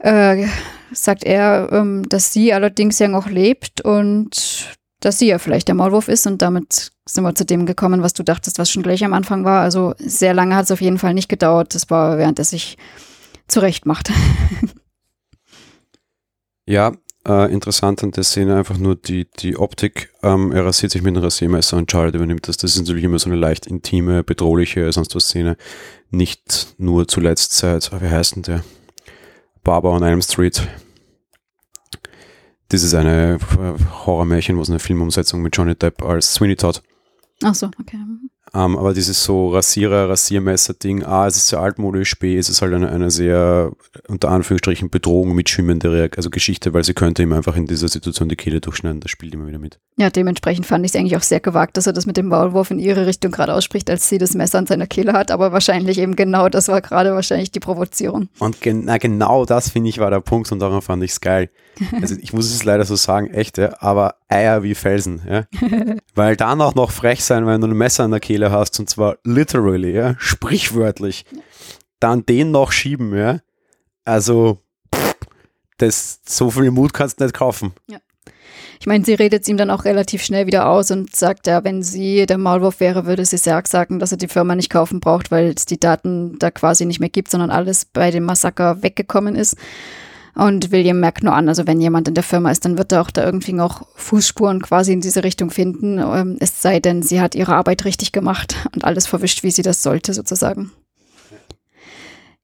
äh, sagt er, ähm, dass sie allerdings ja noch lebt und dass sie ja vielleicht der Maulwurf ist und damit sind wir zu dem gekommen, was du dachtest, was schon gleich am Anfang war. Also sehr lange hat es auf jeden Fall nicht gedauert. Das war, während er sich zurecht macht. Ja, äh, interessant an der Szene einfach nur die, die Optik. Ähm, er rasiert sich mit einem Rasiermesser und Charlotte übernimmt das. Das ist natürlich immer so eine leicht intime, bedrohliche, sonst was Szene. Nicht nur zuletzt seit, wie heißt denn der? Barber on Elm Street. Das ist eine äh, Horrormärchen, wo es eine Filmumsetzung mit Johnny Depp als Sweeney Todd. Ach so, okay. Ähm, aber dieses so Rasierer, Rasiermesser-Ding, A, es ist sehr altmodisch, B, es ist halt eine, eine sehr, unter Anführungsstrichen, Bedrohung mitschwimmende Reak also Geschichte, weil sie könnte ihm einfach in dieser Situation die Kehle durchschneiden. Das spielt immer wieder mit. Ja, dementsprechend fand ich es eigentlich auch sehr gewagt, dass er das mit dem Maulwurf in ihre Richtung gerade ausspricht, als sie das Messer an seiner Kehle hat, aber wahrscheinlich eben genau, das war gerade wahrscheinlich die Provozierung. Und gen na, genau das, finde ich, war der Punkt und daran fand ich es geil. Also ich muss es leider so sagen, echte, aber Eier wie Felsen, ja. weil dann auch noch frech sein, wenn du ein Messer an der Kehle hast, und zwar literally, ja, sprichwörtlich, dann den noch schieben, ja. Also, das, so viel Mut kannst du nicht kaufen. Ja. Ich meine, sie redet es ihm dann auch relativ schnell wieder aus und sagt ja, wenn sie der Maulwurf wäre, würde sie Serg sagen, dass er die Firma nicht kaufen braucht, weil es die Daten da quasi nicht mehr gibt, sondern alles bei dem Massaker weggekommen ist. Und William merkt nur an, also wenn jemand in der Firma ist, dann wird er auch da irgendwie noch Fußspuren quasi in diese Richtung finden. Ähm, es sei denn, sie hat ihre Arbeit richtig gemacht und alles verwischt, wie sie das sollte, sozusagen.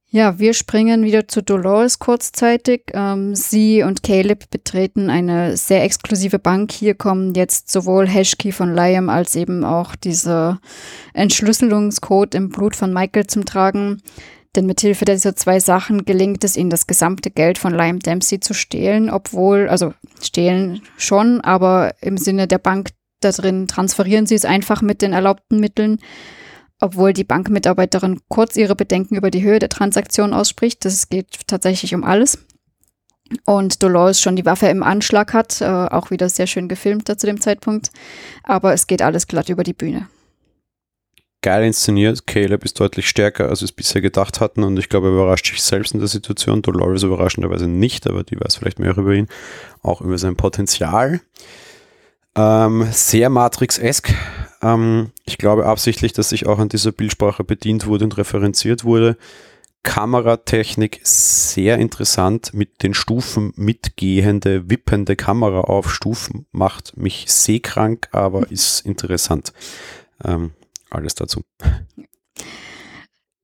Ja, wir springen wieder zu Dolores kurzzeitig. Ähm, sie und Caleb betreten eine sehr exklusive Bank. Hier kommen jetzt sowohl Hashkey von Liam als eben auch dieser Entschlüsselungscode im Blut von Michael zum Tragen. Denn mithilfe dieser zwei Sachen gelingt es ihnen, das gesamte Geld von Lime Dempsey zu stehlen, obwohl, also stehlen schon, aber im Sinne der Bank da drin transferieren sie es einfach mit den erlaubten Mitteln, obwohl die Bankmitarbeiterin kurz ihre Bedenken über die Höhe der Transaktion ausspricht. Das geht tatsächlich um alles. Und Dolores schon die Waffe im Anschlag hat, äh, auch wieder sehr schön gefilmt da zu dem Zeitpunkt. Aber es geht alles glatt über die Bühne geil inszeniert. Caleb ist deutlich stärker, als wir es bisher gedacht hatten und ich glaube, er überrascht sich selbst in der Situation. Dolores überraschenderweise nicht, aber die weiß vielleicht mehr über ihn, auch über sein Potenzial. Ähm, sehr Matrix-esque. Ähm, ich glaube absichtlich, dass sich auch an dieser Bildsprache bedient wurde und referenziert wurde. Kameratechnik sehr interessant mit den Stufen mitgehende, wippende Kamera auf Stufen macht mich seekrank, aber ist interessant. Ähm, alles dazu.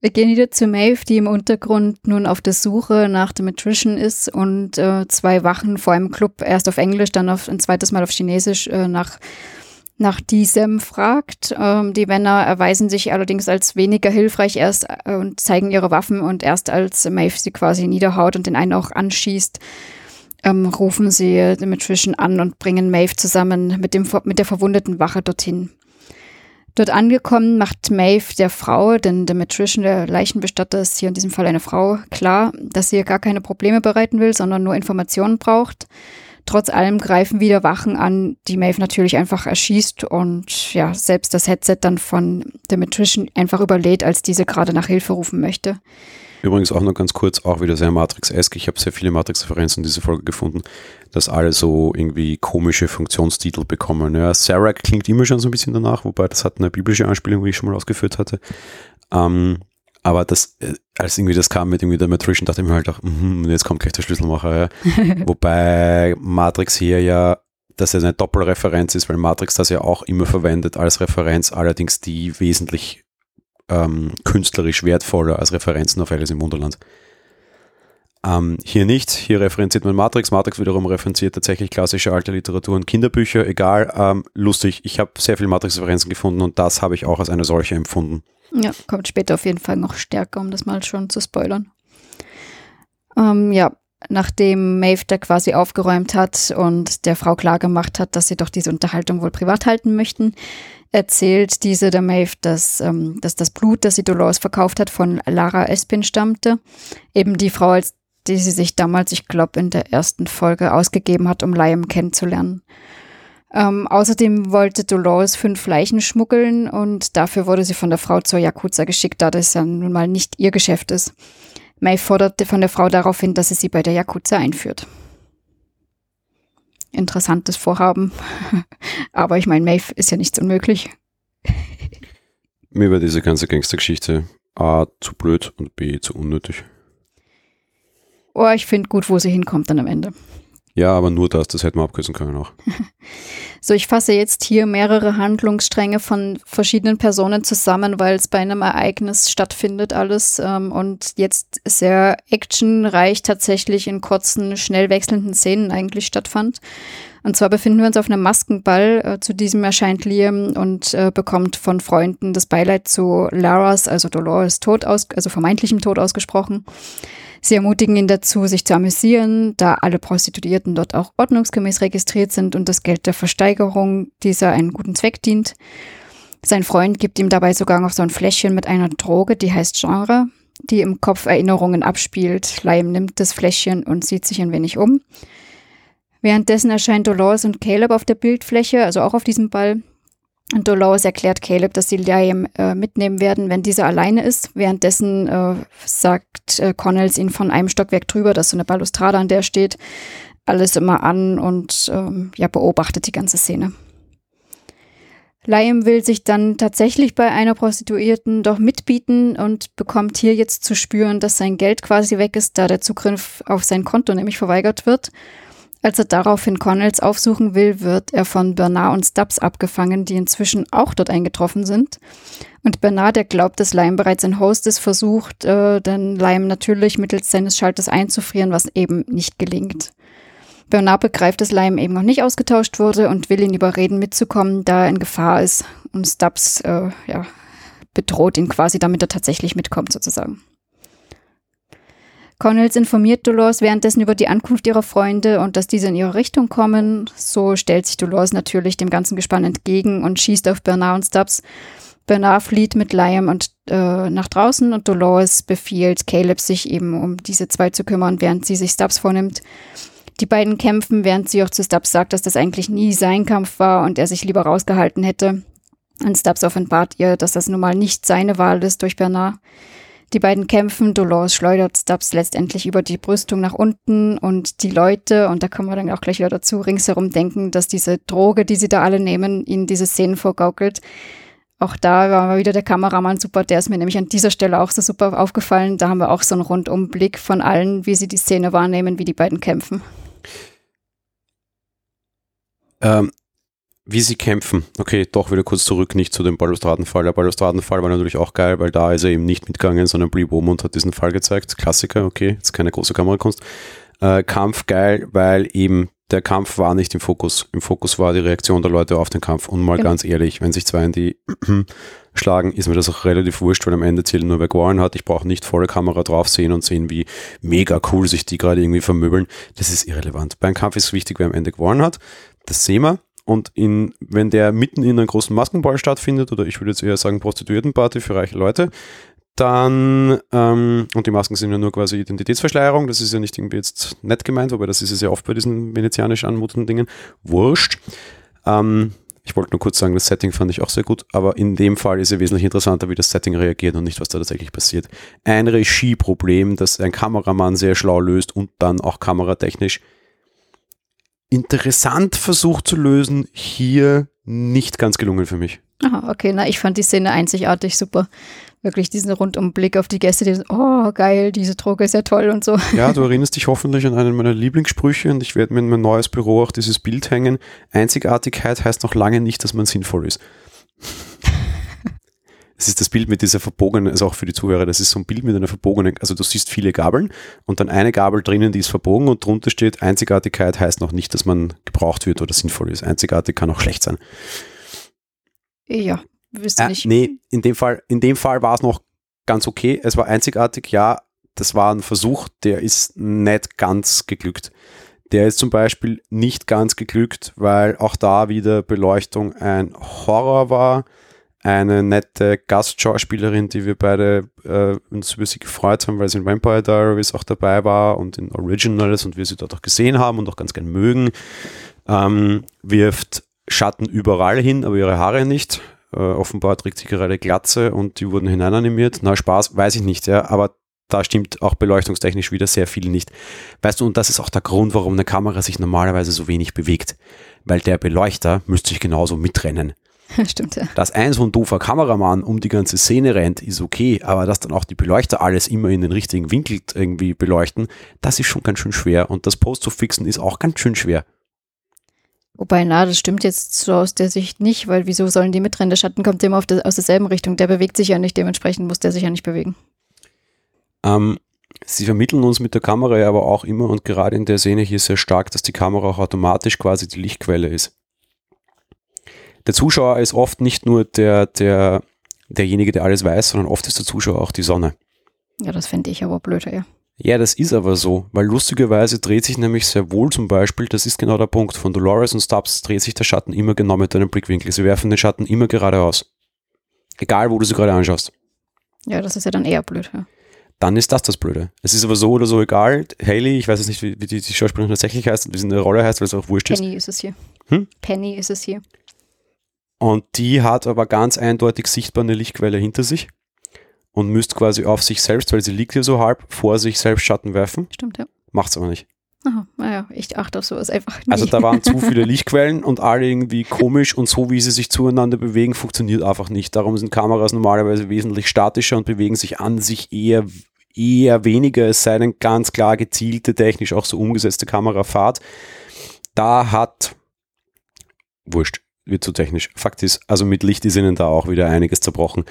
Wir gehen wieder zu Maeve, die im Untergrund nun auf der Suche nach dem Matrician ist und äh, zwei Wachen vor einem Club, erst auf Englisch, dann auf, ein zweites Mal auf Chinesisch, äh, nach, nach diesem fragt. Ähm, die Männer erweisen sich allerdings als weniger hilfreich erst äh, und zeigen ihre Waffen und erst als Maeve sie quasi niederhaut und den einen auch anschießt, ähm, rufen sie den Matrician an und bringen Maeve zusammen mit, dem, mit der verwundeten Wache dorthin. Dort angekommen macht Maeve der Frau, denn der Matrician, der Leichenbestatter, ist hier in diesem Fall eine Frau, klar, dass sie ihr gar keine Probleme bereiten will, sondern nur Informationen braucht. Trotz allem greifen wieder Wachen an, die Maeve natürlich einfach erschießt und ja, selbst das Headset dann von der Matrician einfach überlädt, als diese gerade nach Hilfe rufen möchte. Übrigens auch noch ganz kurz, auch wieder sehr Matrix-esque. Ich habe sehr viele Matrix-Referenzen in dieser Folge gefunden, dass alle so irgendwie komische Funktionstitel bekommen. Ja, Sarah klingt immer schon so ein bisschen danach, wobei das hat eine biblische Anspielung, wie ich schon mal ausgeführt hatte. Ähm, aber das, äh, als irgendwie das kam mit irgendwie der Matrician, dachte ich mir halt auch, mm, jetzt kommt gleich der Schlüsselmacher. Ja. wobei Matrix hier ja dass es eine Doppelreferenz ist, weil Matrix das ja auch immer verwendet als Referenz, allerdings die wesentlich ähm, künstlerisch wertvoller als Referenzen auf Alice im Wunderland. Ähm, hier nicht, hier referenziert man Matrix. Matrix wiederum referenziert tatsächlich klassische alte Literatur und Kinderbücher. Egal, ähm, lustig. Ich habe sehr viele Matrix-Referenzen gefunden und das habe ich auch als eine solche empfunden. Ja, kommt später auf jeden Fall noch stärker, um das mal schon zu spoilern. Ähm, ja, nachdem Maeve da quasi aufgeräumt hat und der Frau klargemacht hat, dass sie doch diese Unterhaltung wohl privat halten möchten, erzählt diese der Maeve, dass, ähm, dass das Blut, das sie Dolores verkauft hat, von Lara Espin stammte. Eben die Frau, als die sie sich damals, ich glaube, in der ersten Folge ausgegeben hat, um Liam kennenzulernen. Ähm, außerdem wollte Dolores fünf Leichen schmuggeln und dafür wurde sie von der Frau zur Yakuza geschickt, da das ja nun mal nicht ihr Geschäft ist. May forderte von der Frau darauf hin, dass sie sie bei der Yakuza einführt interessantes Vorhaben. Aber ich meine, Maeve ist ja nichts unmöglich. Mir war diese ganze Gangstergeschichte A zu blöd und B zu unnötig. Oh, ich finde gut, wo sie hinkommt dann am Ende. Ja, aber nur das, das hätten wir abkürzen können auch. So, ich fasse jetzt hier mehrere Handlungsstränge von verschiedenen Personen zusammen, weil es bei einem Ereignis stattfindet alles ähm, und jetzt sehr actionreich tatsächlich in kurzen, schnell wechselnden Szenen eigentlich stattfand. Und zwar befinden wir uns auf einem Maskenball. Äh, zu diesem erscheint Liam und äh, bekommt von Freunden das Beileid zu Laras, also Dolores Tod aus, also vermeintlichem Tod ausgesprochen. Sie ermutigen ihn dazu, sich zu amüsieren, da alle Prostituierten dort auch ordnungsgemäß registriert sind und das Geld der Versteigerung dieser einen guten Zweck dient. Sein Freund gibt ihm dabei sogar noch so ein Fläschchen mit einer Droge, die heißt Genre, die im Kopf Erinnerungen abspielt. Liam nimmt das Fläschchen und sieht sich ein wenig um. Währenddessen erscheint Dolores und Caleb auf der Bildfläche, also auch auf diesem Ball. Und Dolores erklärt Caleb, dass sie Liam äh, mitnehmen werden, wenn dieser alleine ist. Währenddessen äh, sagt äh, Connells ihn von einem Stockwerk drüber, dass so eine Balustrade an der steht, alles immer an und ähm, ja, beobachtet die ganze Szene. Liam will sich dann tatsächlich bei einer Prostituierten doch mitbieten und bekommt hier jetzt zu spüren, dass sein Geld quasi weg ist, da der Zugriff auf sein Konto nämlich verweigert wird. Als er daraufhin Connells aufsuchen will, wird er von Bernard und Stubbs abgefangen, die inzwischen auch dort eingetroffen sind. Und Bernard, der glaubt, dass Lime bereits ein Host ist, versucht, äh, den Lime natürlich mittels seines Schalters einzufrieren, was eben nicht gelingt. Bernard begreift, dass Lime eben noch nicht ausgetauscht wurde und will ihn überreden, mitzukommen, da er in Gefahr ist. Und Stubbs äh, ja, bedroht ihn quasi, damit er tatsächlich mitkommt, sozusagen. Connells informiert Dolores währenddessen über die Ankunft ihrer Freunde und dass diese in ihre Richtung kommen. So stellt sich Dolores natürlich dem ganzen Gespann entgegen und schießt auf Bernard und Stubbs. Bernard flieht mit Liam und äh, nach draußen und Dolores befiehlt Caleb, sich eben um diese zwei zu kümmern, während sie sich Stubbs vornimmt. Die beiden kämpfen, während sie auch zu Stubbs sagt, dass das eigentlich nie sein Kampf war und er sich lieber rausgehalten hätte. Und Stubbs offenbart ihr, dass das nun mal nicht seine Wahl ist durch Bernard. Die beiden kämpfen, Dolores schleudert Stubbs letztendlich über die Brüstung nach unten und die Leute, und da kommen wir dann auch gleich wieder dazu, ringsherum denken, dass diese Droge, die sie da alle nehmen, ihnen diese Szenen vorgaukelt. Auch da war wieder der Kameramann super, der ist mir nämlich an dieser Stelle auch so super aufgefallen. Da haben wir auch so einen Rundumblick von allen, wie sie die Szene wahrnehmen, wie die beiden kämpfen. Ähm, wie sie kämpfen. Okay, doch wieder kurz zurück, nicht zu dem Balustradenfall. Der Balustradenfall war natürlich auch geil, weil da ist er eben nicht mitgegangen, sondern blieb oben und hat diesen Fall gezeigt. Klassiker, okay, jetzt keine große Kamerakunst. Äh, Kampf geil, weil eben der Kampf war nicht im Fokus. Im Fokus war die Reaktion der Leute auf den Kampf. Und mal genau. ganz ehrlich, wenn sich zwei in die schlagen, ist mir das auch relativ wurscht, weil am Ende zählt nur, wer gewonnen hat. Ich brauche nicht volle Kamera drauf sehen und sehen, wie mega cool sich die gerade irgendwie vermöbeln. Das ist irrelevant. Beim Kampf ist wichtig, wer am Ende gewonnen hat. Das sehen wir. Und in, wenn der mitten in einem großen Maskenball stattfindet, oder ich würde jetzt eher sagen Prostituiertenparty für reiche Leute, dann, ähm, und die Masken sind ja nur quasi Identitätsverschleierung, das ist ja nicht irgendwie jetzt nett gemeint, wobei das ist es ja oft bei diesen venezianisch anmutenden Dingen, wurscht. Ähm, ich wollte nur kurz sagen, das Setting fand ich auch sehr gut, aber in dem Fall ist ja wesentlich interessanter, wie das Setting reagiert und nicht, was da tatsächlich passiert. Ein Regieproblem, das ein Kameramann sehr schlau löst und dann auch kameratechnisch interessant versucht zu lösen, hier nicht ganz gelungen für mich. Aha, okay, na, ich fand die Szene einzigartig super. Wirklich diesen Rundumblick auf die Gäste, die so, oh, geil, diese Droge ist ja toll und so. Ja, du erinnerst dich hoffentlich an einen meiner Lieblingssprüche und ich werde mir in mein neues Büro auch dieses Bild hängen. Einzigartigkeit heißt noch lange nicht, dass man sinnvoll ist. Das ist das Bild mit dieser verbogenen, also auch für die Zuhörer, das ist so ein Bild mit einer verbogenen, also du siehst viele Gabeln und dann eine Gabel drinnen, die ist verbogen und drunter steht, Einzigartigkeit heißt noch nicht, dass man gebraucht wird oder sinnvoll ist. Einzigartig kann auch schlecht sein. Ja, wüsste äh, nicht. Nee, in dem Fall, in dem Fall war es noch ganz okay. Es war einzigartig, ja, das war ein Versuch, der ist nicht ganz geglückt. Der ist zum Beispiel nicht ganz geglückt, weil auch da wieder Beleuchtung ein Horror war eine nette Gastschauspielerin, die wir beide äh, uns über sie gefreut haben, weil sie in Vampire Diaries auch dabei war und in Originals und wir sie dort auch gesehen haben und auch ganz gern mögen, ähm, wirft Schatten überall hin, aber ihre Haare nicht. Äh, offenbar trägt sie gerade Glatze und die wurden hineinanimiert. Na, Spaß, weiß ich nicht, ja, aber da stimmt auch beleuchtungstechnisch wieder sehr viel nicht. Weißt du, und das ist auch der Grund, warum eine Kamera sich normalerweise so wenig bewegt. Weil der Beleuchter müsste sich genauso mitrennen. Stimmt, ja. Dass ein so ein doofer Kameramann um die ganze Szene rennt, ist okay, aber dass dann auch die Beleuchter alles immer in den richtigen Winkel irgendwie beleuchten, das ist schon ganz schön schwer und das Post zu fixen ist auch ganz schön schwer. Wobei, na, das stimmt jetzt so aus der Sicht nicht, weil wieso sollen die mitrennen? Der Schatten kommt immer der, aus derselben Richtung. Der bewegt sich ja nicht, dementsprechend muss der sich ja nicht bewegen. Ähm, sie vermitteln uns mit der Kamera ja aber auch immer und gerade in der Szene hier sehr stark, dass die Kamera auch automatisch quasi die Lichtquelle ist. Der Zuschauer ist oft nicht nur der, der, derjenige, der alles weiß, sondern oft ist der Zuschauer auch die Sonne. Ja, das fände ich aber blöder, ja. Ja, das ist aber so, weil lustigerweise dreht sich nämlich sehr wohl zum Beispiel, das ist genau der Punkt, von Dolores und Stubbs dreht sich der Schatten immer genau mit deinem Blickwinkel. Sie werfen den Schatten immer geradeaus. Egal, wo du sie gerade anschaust. Ja, das ist ja dann eher blöd, ja. Dann ist das das Blöde. Es ist aber so oder so egal. Haley, ich weiß jetzt nicht, wie, wie die, die Schauspielerin tatsächlich heißt, wie sie in der Rolle heißt, weil es auch wurscht ist. Penny ist es hier. Hm? Penny ist es hier. Und die hat aber ganz eindeutig sichtbar eine Lichtquelle hinter sich und müsste quasi auf sich selbst, weil sie liegt hier so halb, vor sich selbst Schatten werfen. Stimmt, ja. Macht's aber nicht. Aha, naja, ich achte auf sowas einfach nie. Also da waren zu viele Lichtquellen und alle irgendwie komisch und so wie sie sich zueinander bewegen, funktioniert einfach nicht. Darum sind Kameras normalerweise wesentlich statischer und bewegen sich an sich eher, eher weniger, es sei denn ganz klar gezielte, technisch auch so umgesetzte Kamerafahrt. Da hat, wurscht, wird zu technisch. Fakt ist, also mit Licht ist ihnen da auch wieder einiges zerbrochen.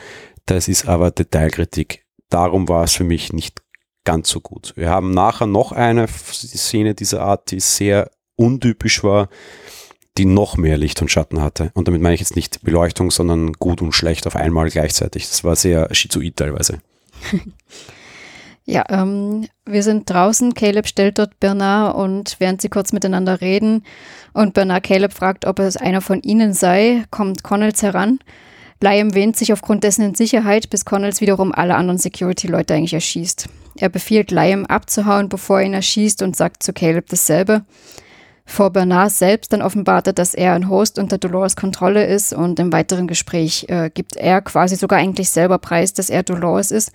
Das ist aber Detailkritik. Darum war es für mich nicht ganz so gut. Wir haben nachher noch eine Szene dieser Art, die sehr untypisch war, die noch mehr Licht und Schatten hatte. Und damit meine ich jetzt nicht Beleuchtung, sondern gut und schlecht auf einmal gleichzeitig. Das war sehr schizoid teilweise. Ja, ähm, wir sind draußen. Caleb stellt dort Bernard und während sie kurz miteinander reden und Bernard Caleb fragt, ob es einer von ihnen sei, kommt Connells heran. Liam wähnt sich aufgrund dessen in Sicherheit, bis Connells wiederum alle anderen Security-Leute eigentlich erschießt. Er befiehlt Liam abzuhauen, bevor er ihn erschießt und sagt zu Caleb dasselbe. Vor Bernard selbst dann offenbart er, dass er ein Host unter Dolores Kontrolle ist und im weiteren Gespräch äh, gibt er quasi sogar eigentlich selber preis, dass er Dolores ist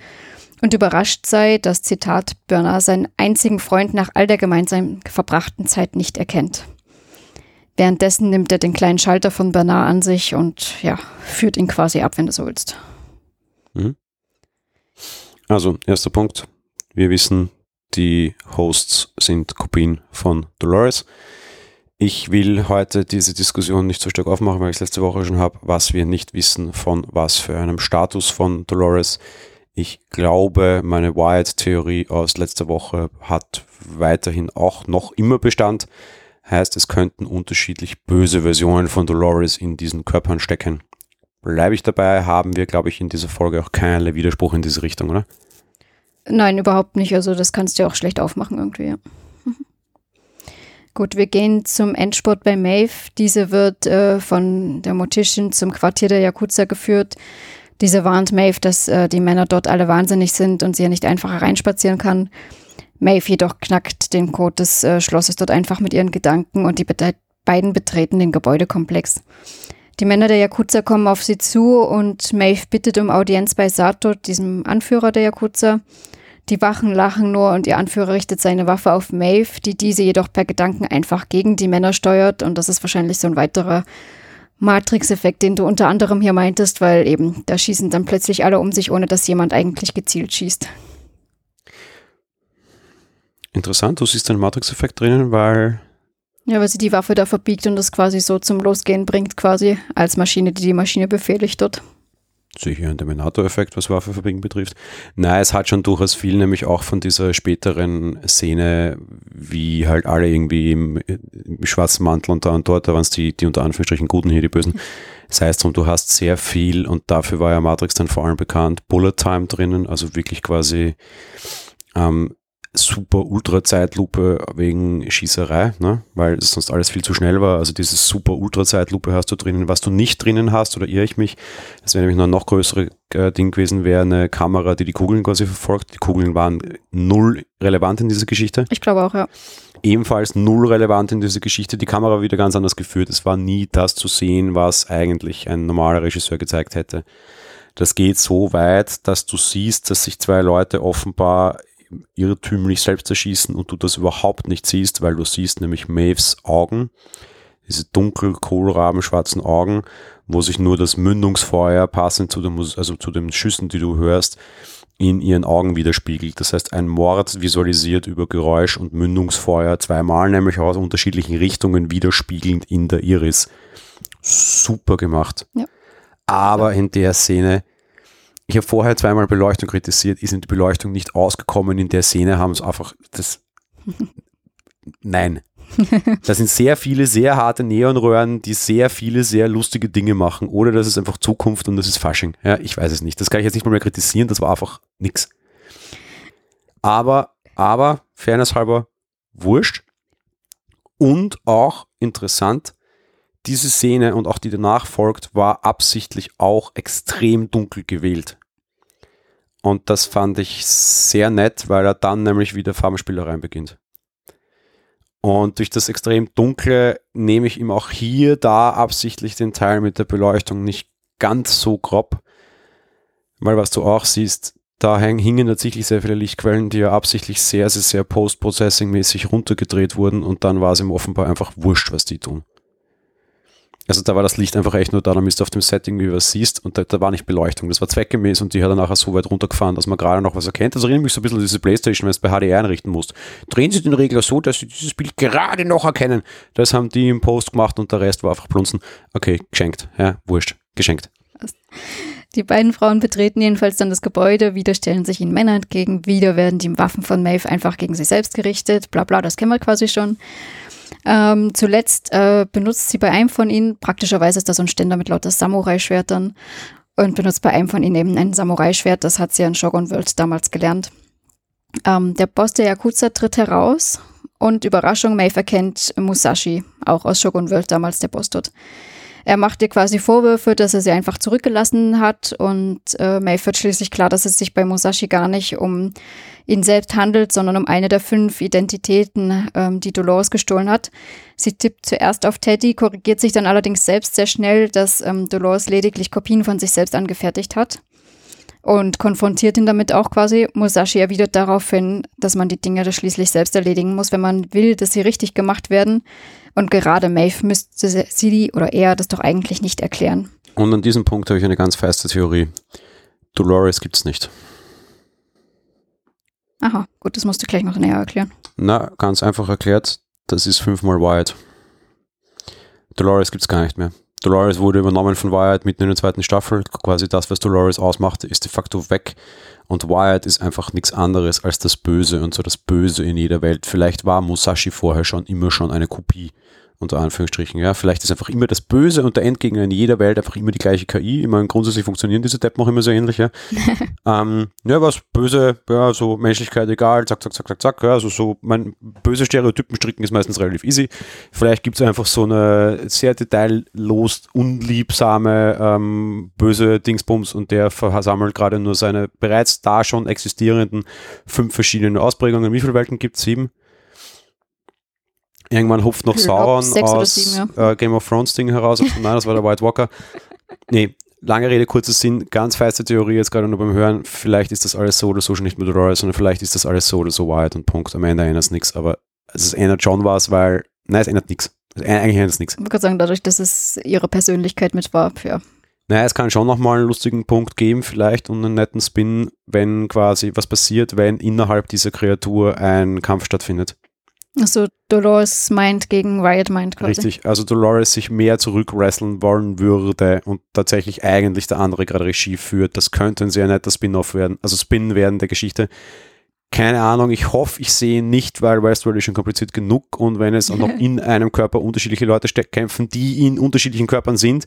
und überrascht sei, dass Zitat Bernard seinen einzigen Freund nach all der gemeinsam verbrachten Zeit nicht erkennt. Währenddessen nimmt er den kleinen Schalter von Bernard an sich und ja, führt ihn quasi ab, wenn du so willst. Mhm. Also, erster Punkt. Wir wissen, die Hosts sind Kopien von Dolores. Ich will heute diese Diskussion nicht so stark aufmachen, weil ich es letzte Woche schon habe, was wir nicht wissen von was für einem Status von Dolores. Ich glaube, meine Wired-Theorie aus letzter Woche hat weiterhin auch noch immer Bestand. Heißt, es könnten unterschiedlich böse Versionen von Dolores in diesen Körpern stecken. Bleibe ich dabei, haben wir, glaube ich, in dieser Folge auch keinerlei Widerspruch in diese Richtung, oder? Nein, überhaupt nicht. Also das kannst du ja auch schlecht aufmachen irgendwie, ja. Mhm. Gut, wir gehen zum Endspurt bei Maeve. Diese wird äh, von der Mortician zum Quartier der Yakuza geführt. Diese warnt Maeve, dass äh, die Männer dort alle wahnsinnig sind und sie ja nicht einfach hereinspazieren kann. Maeve jedoch knackt den Code des äh, Schlosses dort einfach mit ihren Gedanken und die be beiden betreten den Gebäudekomplex. Die Männer der Yakuza kommen auf sie zu und Maeve bittet um Audienz bei Sato, diesem Anführer der Yakuza. Die Wachen lachen nur und ihr Anführer richtet seine Waffe auf Maeve, die diese jedoch per Gedanken einfach gegen die Männer steuert und das ist wahrscheinlich so ein weiterer Matrix-Effekt, den du unter anderem hier meintest, weil eben da schießen dann plötzlich alle um sich, ohne dass jemand eigentlich gezielt schießt. Interessant, du siehst einen Matrix-Effekt drinnen, weil. Ja, weil sie die Waffe da verbiegt und das quasi so zum Losgehen bringt, quasi als Maschine, die die Maschine befehligt dort. Sicher ein Terminator-Effekt, was Waffe verbiegen betrifft. Nein, es hat schon durchaus viel, nämlich auch von dieser späteren Szene, wie halt alle irgendwie im, im schwarzen Mantel und da und dort, da waren es die, die unter Anführungsstrichen Guten hier, die Bösen. Das heißt, und du hast sehr viel, und dafür war ja Matrix dann vor allem bekannt, Bullet Time drinnen, also wirklich quasi ähm, super Ultra-Zeitlupe wegen Schießerei, ne? weil sonst alles viel zu schnell war. Also dieses super Ultra-Zeitlupe hast du drinnen. Was du nicht drinnen hast, oder irre ich mich, das wäre nämlich noch ein noch größere äh, Ding gewesen, wäre eine Kamera, die die Kugeln quasi verfolgt. Die Kugeln waren null relevant in dieser Geschichte. Ich glaube auch, ja. Ebenfalls null relevant in dieser Geschichte. Die Kamera wieder ganz anders geführt. Es war nie das zu sehen, was eigentlich ein normaler Regisseur gezeigt hätte. Das geht so weit, dass du siehst, dass sich zwei Leute offenbar irrtümlich selbst erschießen und du das überhaupt nicht siehst, weil du siehst nämlich Maves Augen, diese dunkel kohlrabenschwarzen Augen wo sich nur das Mündungsfeuer passend zu, dem, also zu den Schüssen, die du hörst, in ihren Augen widerspiegelt. Das heißt, ein Mord visualisiert über Geräusch und Mündungsfeuer zweimal, nämlich aus unterschiedlichen Richtungen widerspiegelnd in der Iris. Super gemacht. Ja. Aber in der Szene, ich habe vorher zweimal Beleuchtung kritisiert, ist in die Beleuchtung nicht ausgekommen. In der Szene haben es einfach das. Nein. Da sind sehr viele sehr harte Neonröhren, die sehr viele sehr lustige Dinge machen. Oder das ist einfach Zukunft und das ist Fasching. Ja, ich weiß es nicht. Das kann ich jetzt nicht mal mehr kritisieren. Das war einfach nix. Aber, aber, Fairness halber, wurscht. Und auch interessant, diese Szene und auch die danach folgt, war absichtlich auch extrem dunkel gewählt. Und das fand ich sehr nett, weil er dann nämlich wieder Farbenspielereien beginnt. Und durch das extrem Dunkle nehme ich ihm auch hier da absichtlich den Teil mit der Beleuchtung nicht ganz so grob. Weil was du auch siehst, da hingen tatsächlich sehr viele Lichtquellen, die ja absichtlich sehr, sehr, sehr post-processing-mäßig runtergedreht wurden und dann war es ihm offenbar einfach wurscht, was die tun. Also da war das Licht einfach echt nur da, damit du auf dem Setting wie was siehst und da, da, war nicht Beleuchtung. Das war zweckgemäß und die hat dann nachher so weit runtergefahren, dass man gerade noch was erkennt. Das erinnert mich so ein bisschen an diese Playstation, wenn es bei HDR einrichten musst. Drehen Sie den Regler so, dass Sie dieses Bild gerade noch erkennen. Das haben die im Post gemacht und der Rest war einfach plunzen. Okay, geschenkt. Ja, wurscht. Geschenkt. Die beiden Frauen betreten jedenfalls dann das Gebäude, wieder stellen sich ihnen Männer entgegen, wieder werden die Waffen von Maeve einfach gegen sich selbst gerichtet, bla bla, das kennen wir quasi schon. Ähm, zuletzt äh, benutzt sie bei einem von ihnen, praktischerweise ist da so ein Ständer mit lauter Samurai-Schwertern und benutzt bei einem von ihnen eben ein Samurai-Schwert, das hat sie in Shogun World damals gelernt. Ähm, der Boss der Yakuza tritt heraus und Überraschung, Maeve erkennt Musashi, auch aus Shogun World damals der Boss dort. Er macht ihr quasi Vorwürfe, dass er sie einfach zurückgelassen hat und äh, Maeve wird schließlich klar, dass es sich bei Musashi gar nicht um ihn selbst handelt, sondern um eine der fünf Identitäten, ähm, die Dolores gestohlen hat. Sie tippt zuerst auf Teddy, korrigiert sich dann allerdings selbst sehr schnell, dass ähm, Dolores lediglich Kopien von sich selbst angefertigt hat und konfrontiert ihn damit auch quasi. Musashi erwidert daraufhin, dass man die Dinge schließlich selbst erledigen muss, wenn man will, dass sie richtig gemacht werden. Und gerade Maeve müsste sie oder er das doch eigentlich nicht erklären. Und an diesem Punkt habe ich eine ganz feste Theorie. Dolores gibt es nicht. Aha, gut, das musst du gleich noch näher erklären. Na, ganz einfach erklärt, das ist fünfmal Wyatt. Dolores gibt es gar nicht mehr. Dolores wurde übernommen von Wyatt mitten in der zweiten Staffel. Quasi das, was Dolores ausmacht, ist de facto weg. Und Wyatt ist einfach nichts anderes als das Böse und so das Böse in jeder Welt. Vielleicht war Musashi vorher schon immer schon eine Kopie unter Anführungsstrichen. Ja, vielleicht ist einfach immer das Böse und der Endgegner in jeder Welt einfach immer die gleiche KI. Ich meine, grundsätzlich funktionieren diese Deppen auch immer so ähnlich. Ja, ähm, ja was Böse, ja, so Menschlichkeit egal, zack, zack, zack, zack, zack. Ja, also so, mein böse Stereotypen stricken ist meistens relativ easy. Vielleicht gibt es einfach so eine sehr detaillos, unliebsame, ähm, böse Dingsbums und der versammelt gerade nur seine bereits da schon existierenden fünf verschiedene Ausprägungen. Wie viele Welten gibt es? Sieben? Irgendwann hupft noch Sauron aus sieben, ja. äh, Game of Thrones Ding heraus. Nein, das war der White Walker. Nee, lange Rede, kurzer Sinn, ganz feste Theorie jetzt gerade nur beim Hören. Vielleicht ist das alles so oder so schon nicht mit Dolores, sondern vielleicht ist das alles so oder so White und Punkt. Am Ende ändert es nichts. Aber es ändert schon was, weil, nein, es ändert nichts. Eigentlich ändert es nichts. Ich würde sagen, dadurch, dass es ihre Persönlichkeit mit war, ja. Naja, es kann schon nochmal einen lustigen Punkt geben, vielleicht und einen netten Spin, wenn quasi was passiert, wenn innerhalb dieser Kreatur ein Kampf stattfindet. Also Dolores meint gegen Riot meint quasi. Richtig, also Dolores sich mehr zurückwresteln wollen würde und tatsächlich eigentlich der andere gerade Regie führt. Das könnte ein sehr netter Spin-off werden, also Spin werden der Geschichte. Keine Ahnung, ich hoffe, ich sehe ihn nicht, weil Westworld ist schon kompliziert genug und wenn es auch noch in einem Körper unterschiedliche Leute kämpfen, die in unterschiedlichen Körpern sind,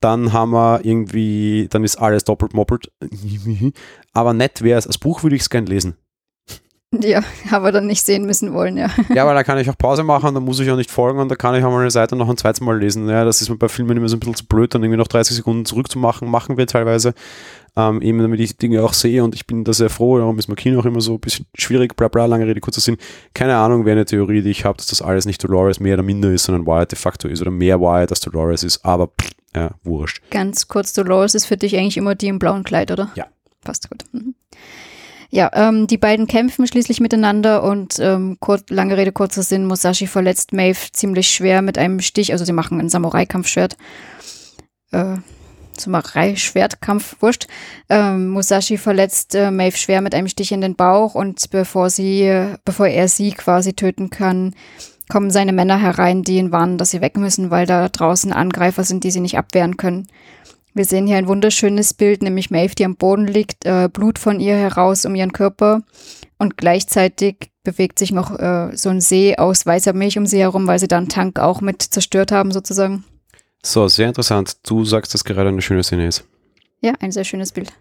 dann haben wir irgendwie, dann ist alles doppelt moppelt. Aber nett wäre es, als Buch würde ich es gern lesen. Ja, aber dann nicht sehen müssen wollen, ja. Ja, aber da kann ich auch Pause machen, da muss ich auch nicht folgen und da kann ich auch mal eine Seite noch ein zweites Mal lesen. Ja, das ist mir bei Filmen immer so ein bisschen zu blöd, dann irgendwie noch 30 Sekunden zurückzumachen, machen wir teilweise. Ähm, eben damit ich die Dinge auch sehe und ich bin da sehr froh, darum ist mein Kino auch immer so ein bisschen schwierig, bla bla, lange Rede, kurzer Sinn. Keine Ahnung, wer eine Theorie, die ich habe, dass das alles nicht Dolores mehr oder minder ist, sondern Wyatt de facto ist oder mehr Wyatt als Dolores ist, aber pff, ja, wurscht. Ganz kurz, Dolores ist für dich eigentlich immer die im blauen Kleid, oder? Ja. Passt gut. Mhm. Ja, ähm, die beiden kämpfen schließlich miteinander und ähm, kurz, lange Rede, kurzer Sinn, Musashi verletzt Maeve ziemlich schwer mit einem Stich, also sie machen ein Samurai-Kampfschwert. äh, Samurai-Schwertkampf, wurscht. Ähm, Musashi verletzt äh, Maeve schwer mit einem Stich in den Bauch und bevor sie, bevor er sie quasi töten kann, kommen seine Männer herein, die ihn warnen, dass sie weg müssen, weil da draußen Angreifer sind, die sie nicht abwehren können. Wir sehen hier ein wunderschönes Bild, nämlich Maeve, die am Boden liegt, äh, Blut von ihr heraus um ihren Körper und gleichzeitig bewegt sich noch äh, so ein See aus weißer Milch um sie herum, weil sie da einen Tank auch mit zerstört haben sozusagen. So, sehr interessant. Du sagst, dass gerade eine schöne Szene ist. Ja, ein sehr schönes Bild.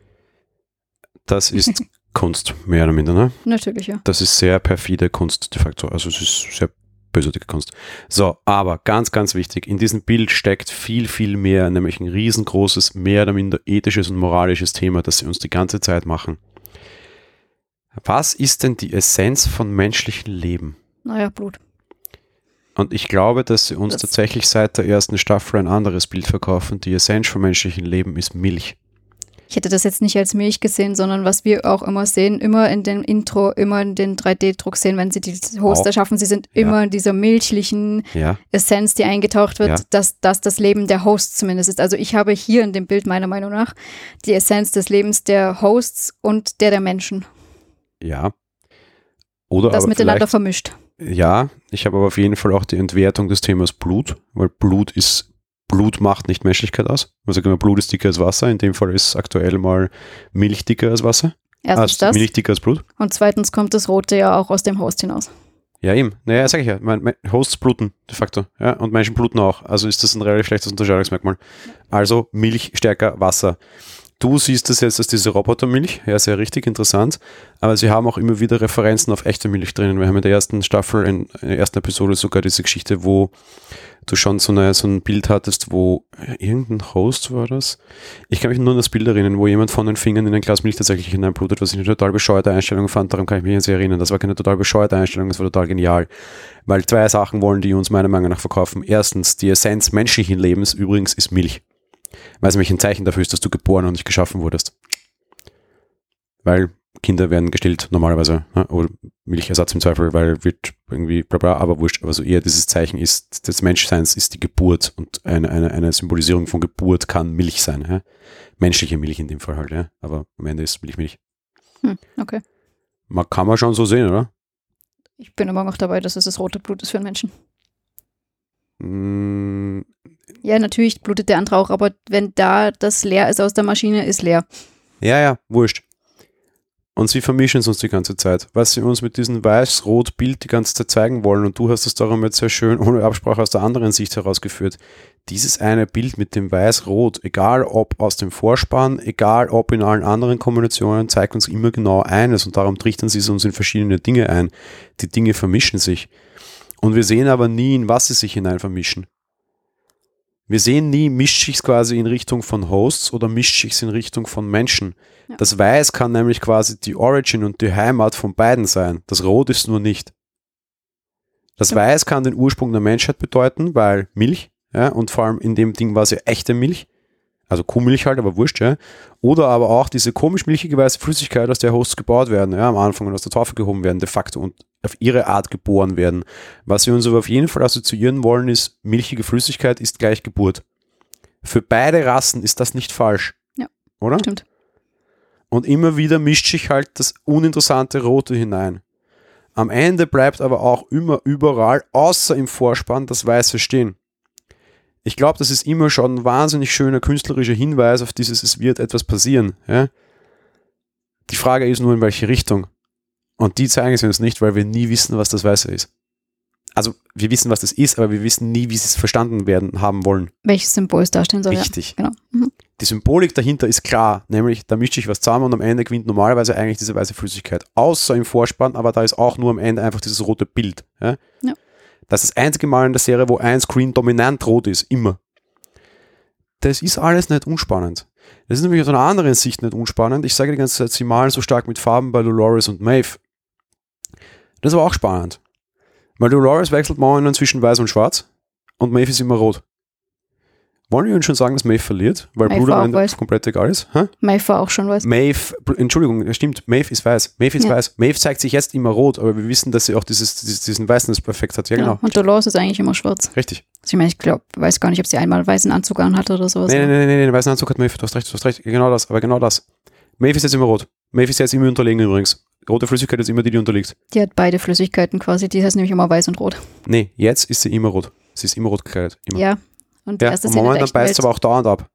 Das ist Kunst, mehr oder minder, ne? Natürlich, ja. Das ist sehr perfide Kunst de facto. Also es ist sehr bösartige Kunst. So, aber ganz, ganz wichtig, in diesem Bild steckt viel, viel mehr, nämlich ein riesengroßes, mehr oder minder ethisches und moralisches Thema, das sie uns die ganze Zeit machen. Was ist denn die Essenz von menschlichem Leben? Naja, Blut. Und ich glaube, dass sie uns Das- tatsächlich seit der ersten Staffel ein anderes Bild verkaufen. Die Essenz vom menschlichen Leben ist Milch. Ich hätte das jetzt nicht als Milch gesehen, sondern was wir auch immer sehen, immer in dem Intro, immer in den 3D-Druck sehen, wenn sie die Host Auch. erschaffen, sie sind Ja. immer in dieser milchlichen Ja, Essenz, die eingetaucht wird, Ja. dass das das Leben der Hosts zumindest ist. Also ich habe hier in dem Bild meiner Meinung nach die Essenz des Lebens der Hosts und der der Menschen. ja. Oder Das miteinander vermischt. ja, ich habe aber auf jeden Fall auch die Entwertung des Themas Blut, weil Blut ist, Blut macht nicht Menschlichkeit aus. Man sagt immer, Blut ist dicker als Wasser. In dem Fall ist aktuell mal Milch dicker als Wasser. Erstens Also das. Milch dicker als Blut. Und zweitens kommt das Rote ja auch aus dem Host hinaus. Ja, eben. Naja, sag ich ja. Mein, mein Hosts bluten, de facto. Ja, und Menschen bluten auch. Also ist das ein relativ schlechtes Unterscheidungsmerkmal. Also Milch stärker Wasser. Du siehst das jetzt als diese Robotermilch. Ja, sehr richtig, interessant. Aber sie haben auch immer wieder Referenzen auf echte Milch drinnen. Wir haben in der ersten Staffel, in, in der ersten Episode sogar diese Geschichte, wo du schon so, eine, so ein Bild hattest, wo äh, irgendein Host war das. Ich kann mich nur an das Bild erinnern, wo jemand von den Fingern in ein Glas Milch tatsächlich hineinblutet, was ich eine total bescheuerte Einstellung fand. Daran kann ich mich jetzt erinnern. Das war keine total bescheuerte Einstellung, das war total genial. Weil zwei Sachen wollen die uns meiner Meinung nach verkaufen. Erstens, die Essenz menschlichen Lebens übrigens ist Milch. Weil es nämlich ein Zeichen dafür ist, dass du geboren und nicht geschaffen wurdest. Weil Kinder werden gestillt normalerweise. Ne? Oder Milchersatz im Zweifel, weil wird irgendwie bla bla, aber wurscht. Aber so eher dieses Zeichen ist, des Menschseins ist die Geburt und eine, eine, eine Symbolisierung von Geburt kann Milch sein. Ja? Menschliche Milch in dem Fall halt, ja. Aber am Ende ist Milch Milch. Hm, okay. Man kann man schon so sehen, oder? Ich bin aber noch dabei, dass es das rote Blut ist für einen Menschen. Mm, Ja, natürlich blutet der andere auch, aber wenn da das leer ist aus der Maschine, ist leer. Ja, ja, wurscht. Und sie vermischen es uns die ganze Zeit, was sie uns mit diesem weiß-rot-Bild die ganze Zeit zeigen wollen. Und du hast es darum jetzt sehr schön ohne Absprache aus der anderen Sicht herausgeführt. Dieses eine Bild mit dem weiß-rot, egal ob aus dem Vorspann, egal ob in allen anderen Kombinationen, zeigt uns immer genau eines. Und darum trichtern sie es uns in verschiedene Dinge ein. Die Dinge vermischen sich. Und wir sehen aber nie, in was sie sich hinein vermischen. Wir sehen nie, mischt sich's quasi in Richtung von Hosts oder mischt sich's in Richtung von Menschen. Ja. Das Weiß kann nämlich quasi die Origin und die Heimat von beiden sein. Das Rot ist nur nicht. Das Ja. Weiß kann den Ursprung der Menschheit bedeuten, weil Milch, ja, und vor allem in dem Ding war es ja echte Milch, also Kuhmilch halt, aber wurscht, ja. Oder aber auch diese komisch milchige weiße Flüssigkeit, aus der Hosts gebaut werden, ja, am Anfang und aus der Taufe gehoben werden, de facto und auf ihre Art geboren werden. Was wir uns aber auf jeden Fall assoziieren wollen, ist, milchige Flüssigkeit ist gleich Geburt. Für beide Rassen ist das nicht falsch. Ja. Oder? Stimmt. Und immer wieder mischt sich halt das uninteressante Rote hinein. Am Ende bleibt aber auch immer überall, außer im Vorspann, das Weiße stehen. Ich glaube, das ist immer schon ein wahnsinnig schöner künstlerischer Hinweis auf dieses, es wird etwas passieren. Ja? Die Frage ist nur, in welche Richtung. Und die zeigen sie uns nicht, weil wir nie wissen, was das Weiße ist. Also wir wissen, was das ist, aber wir wissen nie, wie sie es verstanden werden haben wollen. Welches Symbol es darstellen soll. Richtig. Ja, genau. Mhm. Die Symbolik dahinter ist klar, nämlich da mischt sich was zusammen und am Ende gewinnt normalerweise eigentlich diese weiße Flüssigkeit. Außer im Vorspann, aber da ist auch nur am Ende einfach dieses rote Bild. Ja? Ja. Das ist das einzige Mal in der Serie, wo ein Screen dominant rot ist, immer. Das ist alles nicht unspannend. Das ist nämlich aus einer anderen Sicht nicht unspannend. Ich sage die ganze Zeit, sie malen so stark mit Farben bei Dolores und Maeve. Das war auch spannend. Weil Dolores wechselt momentan zwischen weiß und schwarz und Maeve ist immer rot. Wollen wir uns schon sagen, dass Maeve verliert? Weil Maeve Bruder auch am Ende weiß. komplett egal ist? Hä? Maeve war auch schon was. Maeve, Entschuldigung, ja, stimmt, Maeve ist weiß. Maeve ist Ja. weiß. Maeve zeigt sich jetzt immer rot, aber wir wissen, dass sie auch dieses, dieses, diesen Weißness-Perfekt hat. Ja, genau. Und Dolores ist eigentlich immer schwarz. Richtig. Also ich meine, ich glaube, weiß gar nicht, ob sie einmal einen weißen Anzug anhatte oder sowas. Nee, nee, nee, nee, den weißen Anzug hat Maeve, du hast recht, du hast recht. Genau das, aber genau das. Maeve ist jetzt immer rot. Maeve ist jetzt immer unterlegen übrigens. Rote Flüssigkeit ist immer die, die unterliegt. Die hat beide Flüssigkeiten quasi. Die heißt nämlich immer weiß und rot. Nee, jetzt ist sie immer rot. Sie ist immer rot gekleidet. Immer. Ja. Und Ja, und der momentan echten beißt es aber auch dauernd ab.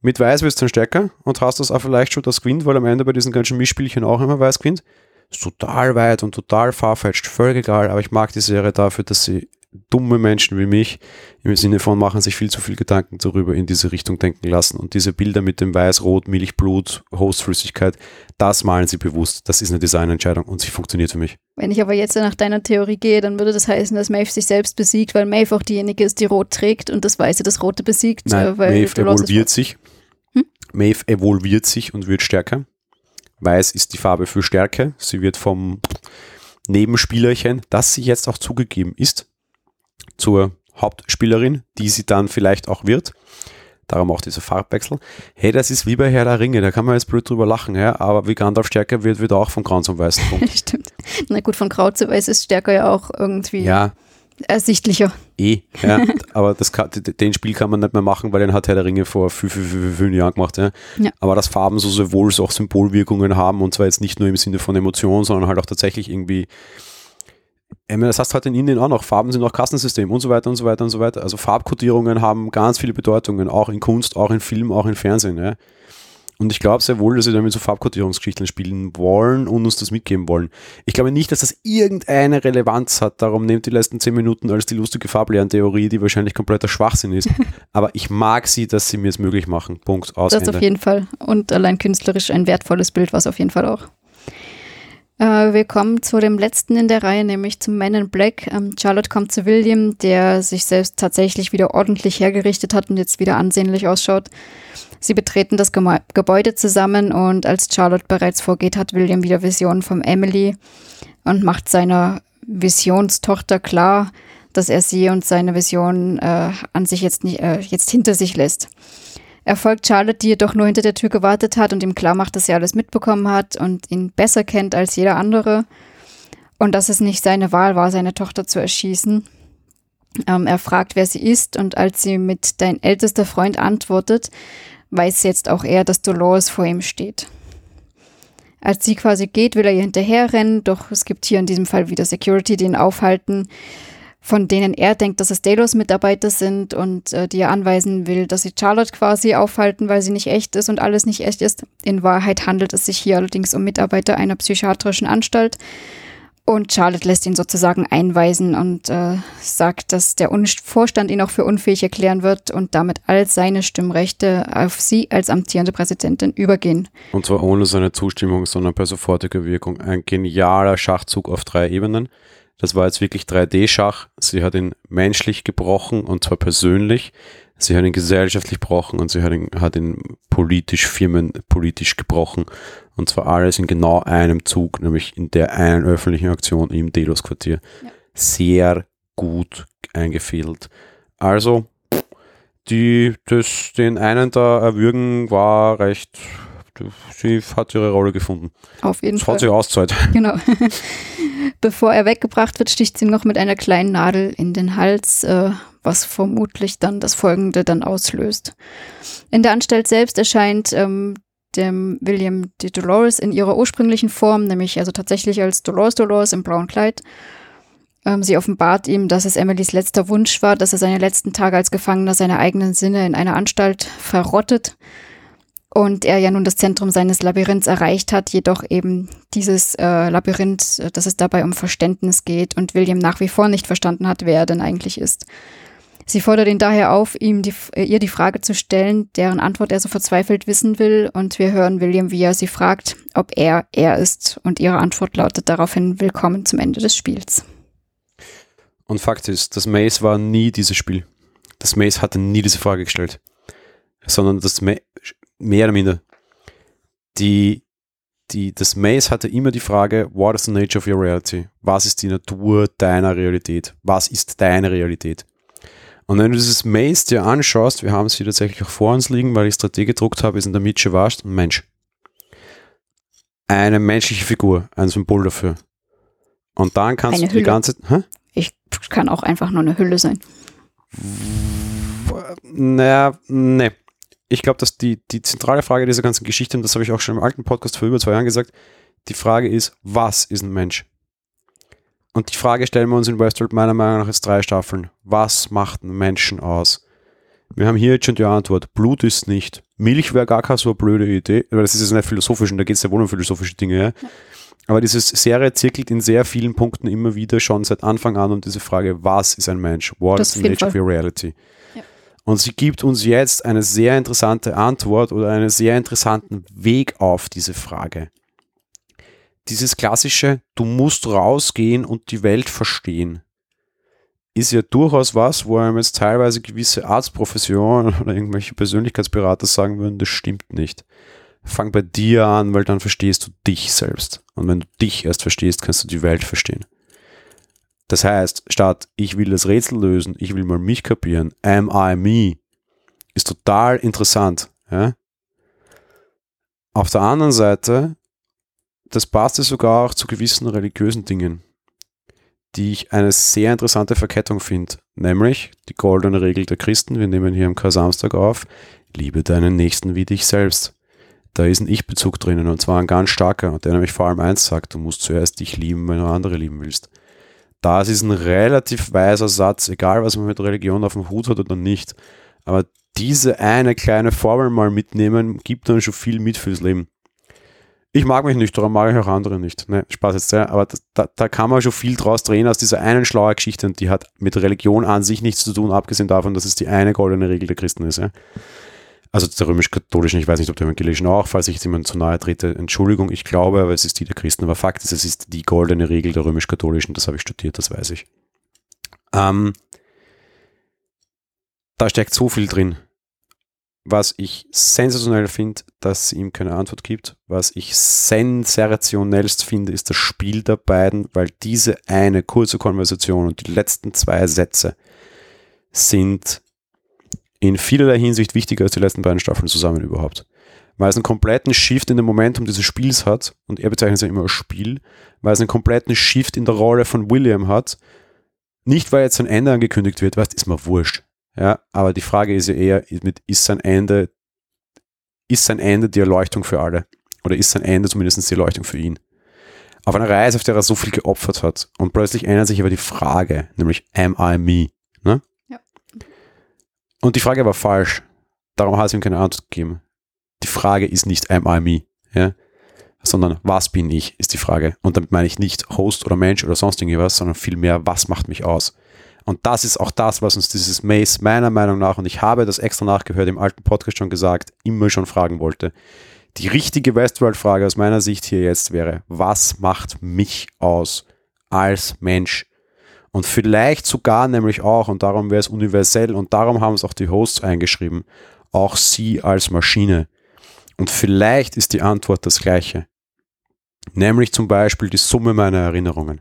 Mit Weiß wirst du dann stärker und hast das auch vielleicht schon das gewinnt, weil am Ende bei diesen ganzen Mischspielchen auch immer Weiß gewinnt. Ist total weit und total farfetched, völlig egal, aber ich mag die Serie dafür, dass sie dumme Menschen wie mich im Sinne von machen sich viel zu viel Gedanken darüber in diese Richtung denken lassen und diese Bilder mit dem Weiß, Rot, Milchblut, Hostflüssigkeit, das malen sie bewusst. Das ist eine Designentscheidung und sie funktioniert für mich. Wenn ich aber jetzt nach deiner Theorie gehe, dann würde das heißen, dass Maeve sich selbst besiegt, weil Maeve auch diejenige ist, die rot trägt und das Weiße das Rote besiegt. Nein, äh, weil Maeve evolviert sich. Hm? Maeve evolviert sich und wird stärker. Weiß ist die Farbe für Stärke. Sie wird vom Nebenspielerchen, das sie jetzt auch zugegeben ist, zur Hauptspielerin, die sie dann vielleicht auch wird. Darum auch dieser Farbwechsel. Hey, das ist wie bei Herr der Ringe, da kann man jetzt blöd drüber lachen, ja, aber wie Gandalf stärker wird, wird er auch von Grauen zum Weißen. Stimmt. Na gut, von Grau zu Weiß ist Stärker ja auch irgendwie ja, ersichtlicher. eh, ja, aber das kann, den Spiel kann man nicht mehr machen, weil den hat Herr der Ringe vor fünf, fünf, fünf, fünf Jahren gemacht. Ja. Ja. Aber dass Farben so sowohl so auch Symbolwirkungen haben und zwar jetzt nicht nur im Sinne von Emotionen, sondern halt auch tatsächlich irgendwie, ich meine, das heißt halt in Indien auch noch, Farben sind auch Kassensystem und so weiter und so weiter und so weiter. Also Farbkodierungen haben ganz viele Bedeutungen, auch in Kunst, auch in Film, auch in Fernsehen. Ja. Und ich glaube sehr wohl, dass sie damit so Farbkodierungsgeschichten spielen wollen und uns das mitgeben wollen. Ich glaube nicht, dass das irgendeine Relevanz hat. Darum nehmt die letzten zehn Minuten als die lustige Farblerntheorie, die wahrscheinlich kompletter Schwachsinn ist. Aber ich mag sie, dass sie mir es möglich machen. Punkt. Aus. Das auf Ende. jeden Fall. Und allein künstlerisch ein wertvolles Bild, was auf jeden Fall auch. Äh, wir kommen zu dem letzten in der Reihe, nämlich zum Man in Black. Ähm, Charlotte kommt zu William, der sich selbst tatsächlich wieder ordentlich hergerichtet hat und jetzt wieder ansehnlich ausschaut. Sie betreten das Gebäude zusammen und als Charlotte bereits vorgeht, hat William wieder Visionen von Emily und macht seiner Visionstochter klar, dass er sie und seine Vision äh, an sich jetzt, nicht, äh, jetzt hinter sich lässt. Er folgt Charlotte, die jedoch nur hinter der Tür gewartet hat und ihm klar macht, dass er alles mitbekommen hat und ihn besser kennt als jeder andere. Und dass es nicht seine Wahl war, seine Tochter zu erschießen. Ähm, er fragt, wer sie ist, und als sie mit dein ältester Freund antwortet, weiß jetzt auch er, dass Dolores vor ihm steht. Als sie quasi geht, will er ihr hinterherrennen, doch es gibt hier in diesem Fall wieder Security, die ihn aufhalten, von denen er denkt, dass es Delos-Mitarbeiter sind und äh, die er anweisen will, dass sie Charlotte quasi aufhalten, weil sie nicht echt ist und alles nicht echt ist. In Wahrheit handelt es sich hier allerdings um Mitarbeiter einer psychiatrischen Anstalt. Und Charlotte lässt ihn sozusagen einweisen und äh, sagt, dass der Un Vorstand ihn auch für unfähig erklären wird und damit all seine Stimmrechte auf sie als amtierende Präsidentin übergehen. Und zwar ohne seine Zustimmung, sondern per sofortiger Wirkung. Ein genialer Schachzug auf drei Ebenen. Das war jetzt wirklich 3D-Schach. Sie hat ihn menschlich gebrochen und zwar persönlich. Sie hat ihn gesellschaftlich gebrochen und sie hat ihn, hat ihn politisch, firmenpolitisch gebrochen. Und zwar alles in genau einem Zug, nämlich in der einen öffentlichen Aktion im Delos-Quartier. Ja. Sehr gut eingefädelt. Also, die, das, den einen da erwürgen war recht, sie hat ihre Rolle gefunden. Auf jeden Das Fall. hat sich auszahlt. Genau. Bevor er weggebracht wird, sticht sie ihm noch mit einer kleinen Nadel in den Hals, äh, was vermutlich dann das Folgende dann auslöst. In der Anstalt selbst erscheint ähm, dem William die Dolores in ihrer ursprünglichen Form, nämlich also tatsächlich als Dolores Dolores im blauen Kleid. Ähm, sie offenbart ihm, dass es Emilys letzter Wunsch war, dass er seine letzten Tage als Gefangener seiner eigenen Sinne in einer Anstalt verrottet und er ja nun das Zentrum seines Labyrinths erreicht hat, jedoch eben dieses äh, Labyrinth, dass es dabei um Verständnis geht und William nach wie vor nicht verstanden hat, wer er denn eigentlich ist. Sie fordert ihn daher auf, ihm die, äh, ihr die Frage zu stellen, deren Antwort er so verzweifelt wissen will und wir hören William, wie er sie fragt, ob er er ist und ihre Antwort lautet daraufhin Willkommen zum Ende des Spiels. Und Fakt ist, das Maze war nie dieses Spiel. Das Maze hatte nie diese Frage gestellt. Sondern das Ma mehr oder minder. Die, die, das Maze hatte immer die Frage, what is the nature of your reality? Was ist die Natur deiner Realität? Was ist deine Realität? Und wenn du dieses Maze dir anschaust, wir haben es hier tatsächlich auch vor uns liegen, weil ich es 3D gedruckt habe, ist in der Mitte wascht ein Mensch. Eine menschliche Figur, ein Symbol dafür. Und dann kannst Eine du die Hülle. ganze. Hä? Ich kann auch einfach nur eine Hülle sein. Naja, ne. Ich glaube, dass die, die zentrale Frage dieser ganzen Geschichte, und das habe ich auch schon im alten Podcast vor über zwei Jahren gesagt, die Frage ist, was ist ein Mensch? Und die Frage stellen wir uns in Westworld meiner Meinung nach jetzt drei Staffeln. Was macht einen Menschen aus? Wir haben hier jetzt schon die Antwort. Blut ist nicht. Milch wäre gar keine so eine blöde Idee, weil das ist jetzt nicht philosophisch und da geht es ja wohl um philosophische Dinge, ja. Aber diese Serie zirkelt in sehr vielen Punkten immer wieder schon seit Anfang an um diese Frage, was ist ein Mensch? What Das is the nature of your reality? Ja. Und sie gibt uns jetzt eine sehr interessante Antwort oder einen sehr interessanten Weg auf diese Frage. Dieses klassische, du musst rausgehen und die Welt verstehen, ist ja durchaus was, wo einem jetzt teilweise gewisse Arztprofessionen oder irgendwelche Persönlichkeitsberater sagen würden, das stimmt nicht. Fang bei dir an, weil dann verstehst du dich selbst. Und wenn du dich erst verstehst, kannst du die Welt verstehen. Das heißt, statt ich will das Rätsel lösen, ich will mal mich kapieren, am I me, ist total interessant. Ja? Auf der anderen Seite, das passt sogar auch zu gewissen religiösen Dingen, die ich eine sehr interessante Verkettung finde. Nämlich die goldene Regel der Christen, wir nehmen hier am Kar-Samstag auf, liebe deinen Nächsten wie dich selbst. Da ist ein Ich-Bezug drinnen und zwar ein ganz starker, der nämlich vor allem eins sagt, du musst zuerst dich lieben, wenn du andere lieben willst. Das ist ein relativ weiser Satz, egal was man mit Religion auf dem Hut hat oder nicht. Aber diese eine kleine Formel mal mitnehmen, gibt dann schon viel mit fürs Leben. Ich mag mich nicht, darum mag ich auch andere nicht. Ne, Spaß jetzt, ja. aber da, da kann man schon viel draus drehen aus dieser einen schlauen Geschichte und die hat mit Religion an sich nichts zu tun, abgesehen davon, dass es die eine goldene Regel der Christen ist. Ja. Also der römisch-katholischen, ich weiß nicht, ob der evangelischen auch, falls ich jetzt jemand zu nahe trete, Entschuldigung, ich glaube, aber es ist die der Christen. Aber Fakt ist, es ist die goldene Regel der römisch-katholischen, das habe ich studiert, das weiß ich. Ähm, da steckt so viel drin. Was ich sensationell finde, dass sie ihm keine Antwort gibt. Was ich sensationellst finde, ist das Spiel der beiden, weil diese eine kurze Konversation und die letzten zwei Sätze sind in vielerlei Hinsicht wichtiger als die letzten beiden Staffeln zusammen überhaupt. Weil es einen kompletten Shift in dem Momentum dieses Spiels hat, und er bezeichnet es ja immer als Spiel, weil es einen kompletten Shift in der Rolle von William hat. Nicht, weil jetzt ein Ende angekündigt wird, weißt, ist mir wurscht. Ja, aber die Frage ist ja eher, ist sein Ende, ist sein Ende die Erleuchtung für alle? Oder ist sein Ende zumindest die Erleuchtung für ihn? Auf einer Reise, auf der er so viel geopfert hat. Und plötzlich ändert sich aber die Frage, nämlich, am I me? Ne? Und die Frage war falsch. Darum hat es ihm keine Antwort gegeben. Die Frage ist nicht, am I me? Ja? Sondern, was bin ich, ist die Frage. Und damit meine ich nicht Host oder Mensch oder sonst irgendwas, sondern vielmehr, was macht mich aus? Und das ist auch das, was uns dieses Maze meiner Meinung nach, und ich habe das extra nachgehört, im alten Podcast schon gesagt, immer schon fragen wollte. Die richtige Westworld-Frage aus meiner Sicht hier jetzt wäre, was macht mich aus als Mensch? Und vielleicht sogar nämlich auch, und darum wäre es universell, und darum haben es auch die Hosts eingeschrieben, auch sie als Maschine. Und vielleicht ist die Antwort das gleiche. Nämlich zum Beispiel die Summe meiner Erinnerungen.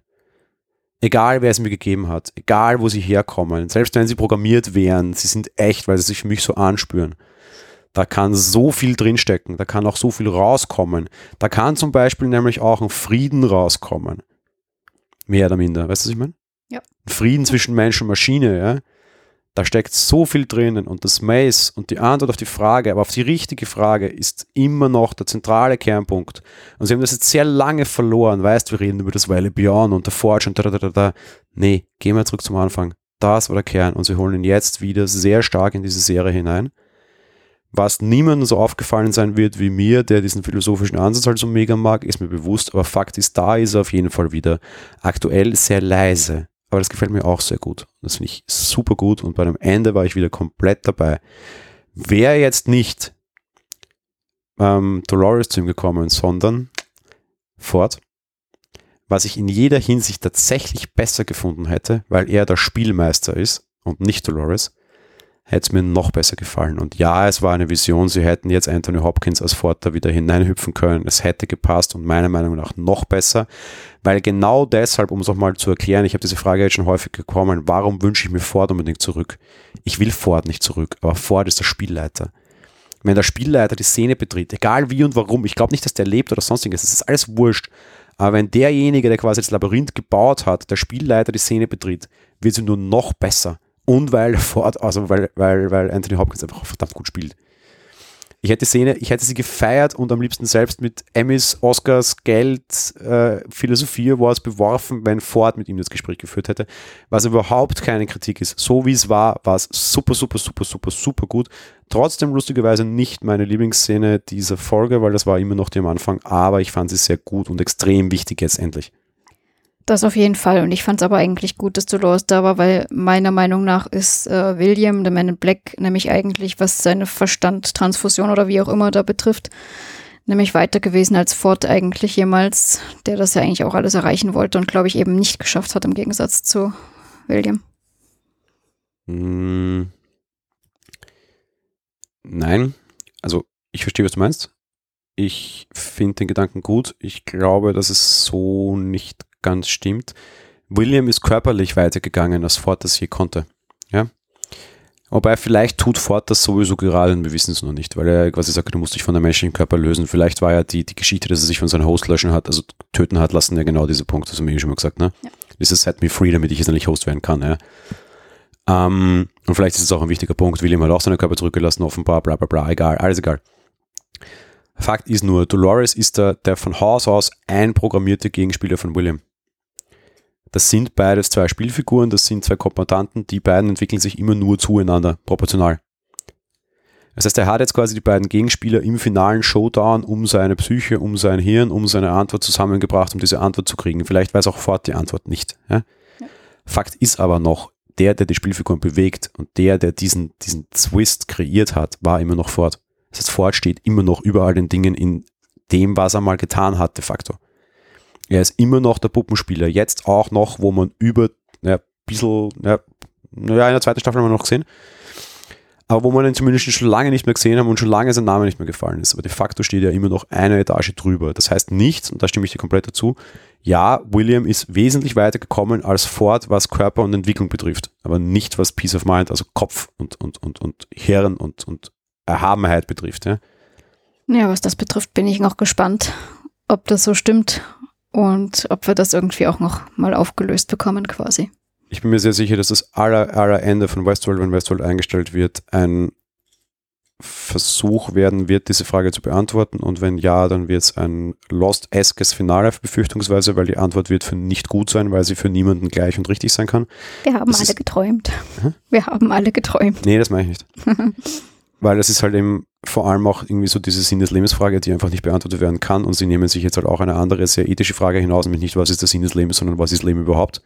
Egal, wer es mir gegeben hat, egal, wo sie herkommen, selbst wenn sie programmiert wären, sie sind echt, weil sie sich für mich so anspüren. Da kann so viel drinstecken, da kann auch so viel rauskommen. Da kann zum Beispiel nämlich auch ein Frieden rauskommen. Mehr oder minder, weißt du, was ich meine? Ja. Frieden zwischen Mensch und Maschine, ja. Da steckt so viel drinnen und das Maze und die Antwort auf die Frage, aber auf die richtige Frage ist immer noch der zentrale Kernpunkt. Und sie haben das jetzt sehr lange verloren, weißt, wir reden über das Weile Beyond und der Forge und da, da, da, da. Nee, gehen wir zurück zum Anfang. Das war der Kern und sie holen ihn jetzt wieder sehr stark in diese Serie hinein. Was niemandem so aufgefallen sein wird wie mir, der diesen philosophischen Ansatz halt so mega mag, ist mir bewusst, aber Fakt ist, da ist er auf jeden Fall wieder aktuell sehr leise. Aber das gefällt mir auch sehr gut. Das finde ich super gut und bei dem Ende war ich wieder komplett dabei. Wäre jetzt nicht ähm, Dolores zu ihm gekommen, sondern Ford, was ich in jeder Hinsicht tatsächlich besser gefunden hätte, weil er der Spielmeister ist und nicht Dolores, hätte es mir noch besser gefallen. Und ja, es war eine Vision, sie hätten jetzt Anthony Hopkins als da wieder hineinhüpfen können. Es hätte gepasst und meiner Meinung nach noch besser, weil genau deshalb, um es auch mal zu erklären, ich habe diese Frage jetzt schon häufig bekommen, warum wünsche ich mir Ford unbedingt zurück? Ich will Ford nicht zurück, aber Ford ist der Spielleiter. Wenn der Spielleiter die Szene betritt, egal wie und warum, ich glaube nicht, dass der lebt oder sonstiges, das ist alles wurscht. Aber wenn derjenige, der quasi das Labyrinth gebaut hat, der Spielleiter die Szene betritt, wird sie nur noch besser. Und weil Ford, also weil, weil, weil Anthony Hopkins einfach verdammt gut spielt. Ich hätte, Szene, ich hätte sie gefeiert und am liebsten selbst mit Emmys, Oscars, Geld, äh, Philosophie Awards beworfen, wenn Ford mit ihm das Gespräch geführt hätte. Was überhaupt keine Kritik ist. So wie es war, war es super, super, super, super, super gut. Trotzdem lustigerweise nicht meine Lieblingsszene dieser Folge, weil das war immer noch die am Anfang, aber ich fand sie sehr gut und extrem wichtig jetzt endlich. Das auf jeden Fall. Und ich fand es aber eigentlich gut, dass Dolores da war, weil meiner Meinung nach ist äh, William, der Man in Black, nämlich eigentlich, was seine Verstandtransfusion oder wie auch immer da betrifft, nämlich weiter gewesen als Ford eigentlich jemals, der das ja eigentlich auch alles erreichen wollte und glaube ich eben nicht geschafft hat im Gegensatz zu William. Mm. Nein, also ich verstehe, was du meinst. Ich finde den Gedanken gut. Ich glaube, dass es so nicht ganz stimmt. William ist körperlich weitergegangen, als Ford das je konnte. Ja? Wobei vielleicht tut Ford das sowieso gerade und wir wissen es noch nicht, weil er quasi sagt, du musst dich von der menschlichen Körper lösen. Vielleicht war ja die, die Geschichte, dass er sich von seinem Host löschen hat, also töten hat lassen, ja genau diese Punkte, das haben wir schon mal gesagt. Ne? Ja. Is set me free, damit ich jetzt endlich Host werden kann. Ja? Ähm, und vielleicht ist es auch ein wichtiger Punkt. William hat auch seinen Körper zurückgelassen, offenbar, bla bla bla, egal, alles egal. Fakt ist nur, Dolores ist der, der von Haus aus einprogrammierte Gegenspieler von William. Das sind beides zwei Spielfiguren, das sind zwei Kommandanten, die beiden entwickeln sich immer nur zueinander, proportional. Das heißt, er hat jetzt quasi die beiden Gegenspieler im finalen Showdown um seine Psyche, um sein Hirn, um seine Antwort zusammengebracht, um diese Antwort zu kriegen. Vielleicht weiß auch Ford die Antwort nicht. Ja? Ja. Fakt ist aber noch, der, der die Spielfiguren bewegt und der, der diesen, diesen Twist kreiert hat, war immer noch Ford. Das heißt, Ford steht immer noch über all den Dingen in dem, was er mal getan hat, de facto. Er ist immer noch der Puppenspieler. Jetzt auch noch, wo man über, naja, ein bisschen, naja, naja, in der zweiten Staffel haben wir noch gesehen. Aber wo man ihn zumindest schon lange nicht mehr gesehen haben und schon lange sein Name nicht mehr gefallen ist. Aber de facto steht er immer noch eine Etage drüber. Das heißt nicht, und da stimme ich dir komplett dazu, ja, William ist wesentlich weiter gekommen als Ford, was Körper und Entwicklung betrifft. Aber nicht was Peace of Mind, also Kopf und, und, und, und Hirn und, und Erhabenheit betrifft. Ja. ja, was das betrifft, bin ich noch gespannt, ob das so stimmt und ob wir das irgendwie auch noch mal aufgelöst bekommen quasi. Ich bin mir sehr sicher, dass das aller, aller Ende von Westworld, wenn Westworld eingestellt wird, ein Versuch werden wird, diese Frage zu beantworten. Und wenn ja, dann wird es ein Lost-eskes Finale befürchtungsweise, weil die Antwort wird für nicht gut sein, weil sie für niemanden gleich und richtig sein kann. Wir haben das alle geträumt. Hm? Wir haben alle geträumt. Nee, das meine ich nicht. weil das ist halt eben vor allem auch irgendwie so diese Sinn des Lebensfrage, die einfach nicht beantwortet werden kann. Und sie nehmen sich jetzt halt auch eine andere, sehr ethische Frage hinaus, nämlich nicht, was ist der Sinn des Lebens, sondern was ist Leben überhaupt.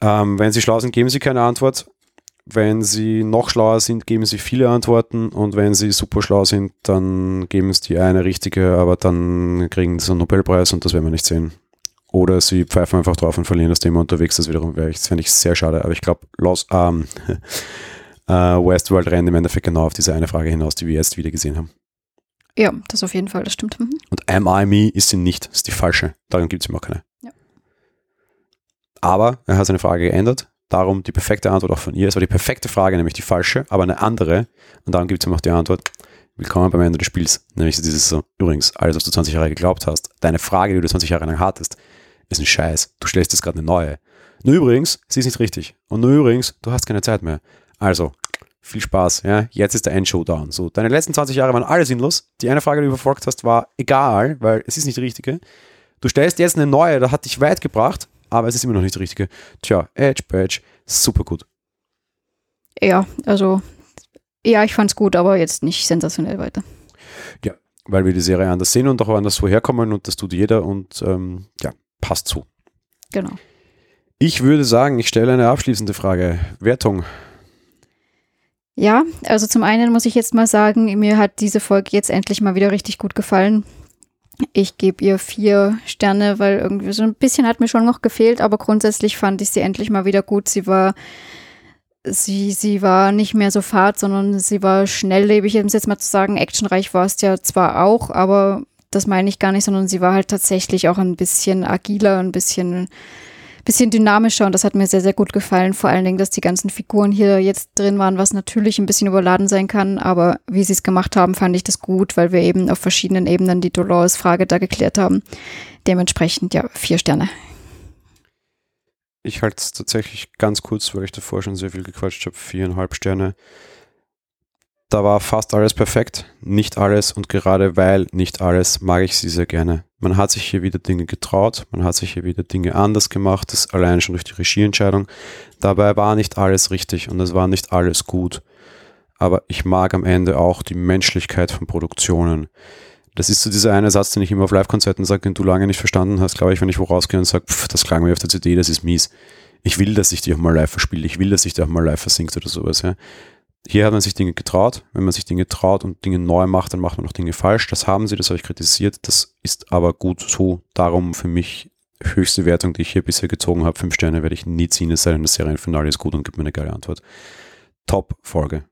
Ähm, wenn sie schlau sind, geben sie keine Antwort. Wenn sie noch schlauer sind, geben sie viele Antworten. Und wenn sie super schlau sind, dann geben sie die eine richtige, aber dann kriegen sie einen Nobelpreis und das werden wir nicht sehen. Oder sie pfeifen einfach drauf und verlieren das Thema unterwegs. Das wiederum wäre ich, fände ich sehr schade. Aber ich glaube, ähm, äh, Westworld rennt im Endeffekt genau auf diese eine Frage hinaus, die wir jetzt wieder gesehen haben. Ja, das auf jeden Fall, das stimmt. Mhm. Und Am I Me ist sie nicht, ist die falsche. Daran gibt es immer keine. Ja. Aber er hat seine Frage geändert. Darum die perfekte Antwort auch von ihr. Es war die perfekte Frage, nämlich die falsche, aber eine andere. Und darum gibt es ihm auch die Antwort. Willkommen beim Ende des Spiels. Nämlich dieses so, übrigens, alles, was du 20 Jahre geglaubt hast, deine Frage, die du 20 Jahre lang hattest, ist ein Scheiß. Du stellst jetzt gerade eine neue. Nur übrigens, sie ist nicht richtig. Und nur übrigens, du hast keine Zeit mehr. Also, viel Spaß, ja. Jetzt ist der Endshowdown. So, deine letzten 20 Jahre waren alle sinnlos. Die eine Frage, die du verfolgt hast, war egal, weil es ist nicht die richtige. Du stellst jetzt eine neue, da hat dich weit gebracht, aber es ist immer noch nicht die richtige. Tja, Edge Badge, super gut. Ja, also, ja, ich fand's gut, aber jetzt nicht sensationell weiter. Ja, weil wir die Serie anders sehen und auch anders so herkommen und das tut jeder und ähm, ja, passt so. Genau. Ich würde sagen, ich stelle eine abschließende Frage. Wertung. Ja, also zum einen muss ich jetzt mal sagen, mir hat diese Folge jetzt endlich mal wieder richtig gut gefallen. Ich gebe ihr vier Sterne, weil irgendwie so ein bisschen hat mir schon noch gefehlt, aber grundsätzlich fand ich sie endlich mal wieder gut. Sie war, sie, sie war nicht mehr so fad, sondern sie war schnelllebig, um es jetzt mal zu sagen. Actionreich war es ja zwar auch, aber das meine ich gar nicht, sondern sie war halt tatsächlich auch ein bisschen agiler, ein bisschen bisschen dynamischer und das hat mir sehr, sehr gut gefallen. Vor allen Dingen, dass die ganzen Figuren hier jetzt drin waren, was natürlich ein bisschen überladen sein kann, aber wie sie es gemacht haben, fand ich das gut, weil wir eben auf verschiedenen Ebenen die Dolores-Frage da geklärt haben. Dementsprechend ja, vier Sterne. Ich halte es tatsächlich ganz kurz, weil ich davor schon sehr viel gequatscht habe, viereinhalb Sterne. Da war fast alles perfekt, nicht alles und gerade weil nicht alles mag ich sie sehr gerne. Man hat sich hier wieder Dinge getraut, man hat sich hier wieder Dinge anders gemacht, das allein schon durch die Regieentscheidung. Dabei war nicht alles richtig und es war nicht alles gut. Aber ich mag am Ende auch die Menschlichkeit von Produktionen. Das ist so dieser eine Satz, den ich immer auf Live-Konzerten sage, den du lange nicht verstanden hast, glaube ich, wenn ich wo rausgehe und sage, das klang mir auf der CD, das ist mies. Ich will, dass ich die auch mal live verspiele, ich will, dass ich die auch mal live versingt oder sowas. Ja. Hier hat man sich Dinge getraut. Wenn man sich Dinge traut und Dinge neu macht, dann macht man auch Dinge falsch. Das haben sie, das habe ich kritisiert. Das ist aber gut so. Darum für mich höchste Wertung, die ich hier bisher gezogen habe. Fünf Sterne werde ich nie ziehen, es sei denn, das Serienfinale ist gut und gibt mir eine geile Antwort. Top-Folge.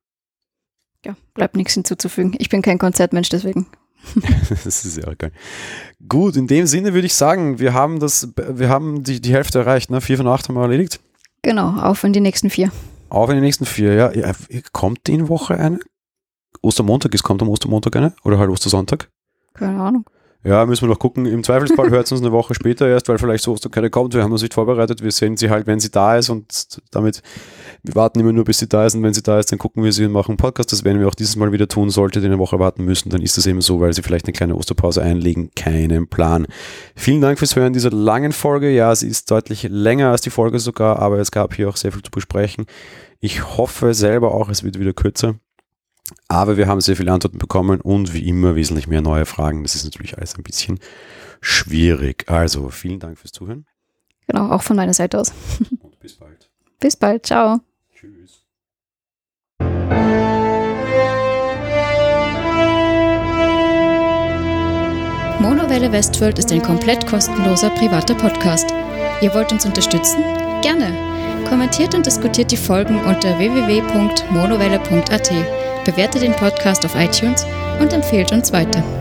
Ja, bleibt nichts hinzuzufügen. Ich bin kein Konzertmensch, deswegen. das ist ja geil. Gut, in dem Sinne würde ich sagen, wir haben das, wir haben die, die Hälfte erreicht, ne? Vier von acht haben wir erledigt. Genau, auf in die nächsten vier. Auf in die nächsten vier, ja. ja kommt in Woche eine? Ostermontag ist, kommt am Ostermontag eine? Oder halt Ostersonntag? Keine Ahnung. Ja, müssen wir noch gucken. Im Zweifelsfall hört es uns eine Woche später erst, weil vielleicht so Osterkette kommt. Wir haben uns nicht vorbereitet. Wir sehen sie halt, wenn sie da ist und damit, wir warten immer nur, bis sie da ist und wenn sie da ist, dann gucken wir sie und machen einen Podcast. Das werden wir auch dieses Mal wieder tun. Sollte die eine Woche warten müssen, dann ist das eben so, weil sie vielleicht eine kleine Osterpause einlegen. Keinen Plan. Vielen Dank fürs Hören dieser langen Folge. Ja, sie ist deutlich länger als die Folge sogar, aber es gab hier auch sehr viel zu besprechen. Ich hoffe selber auch, es wird wieder kürzer. Aber wir haben sehr viele Antworten bekommen und wie immer wesentlich mehr neue Fragen. Das ist natürlich alles ein bisschen schwierig. Also vielen Dank fürs Zuhören. Genau, auch von meiner Seite aus. Und bis bald. Bis bald. Ciao. Tschüss. Monowelle Westworld ist ein komplett kostenloser privater Podcast. Ihr wollt uns unterstützen? Gerne. Kommentiert und diskutiert die Folgen unter www.monowelle.at bewertet den Podcast auf iTunes und empfehlt uns weiter.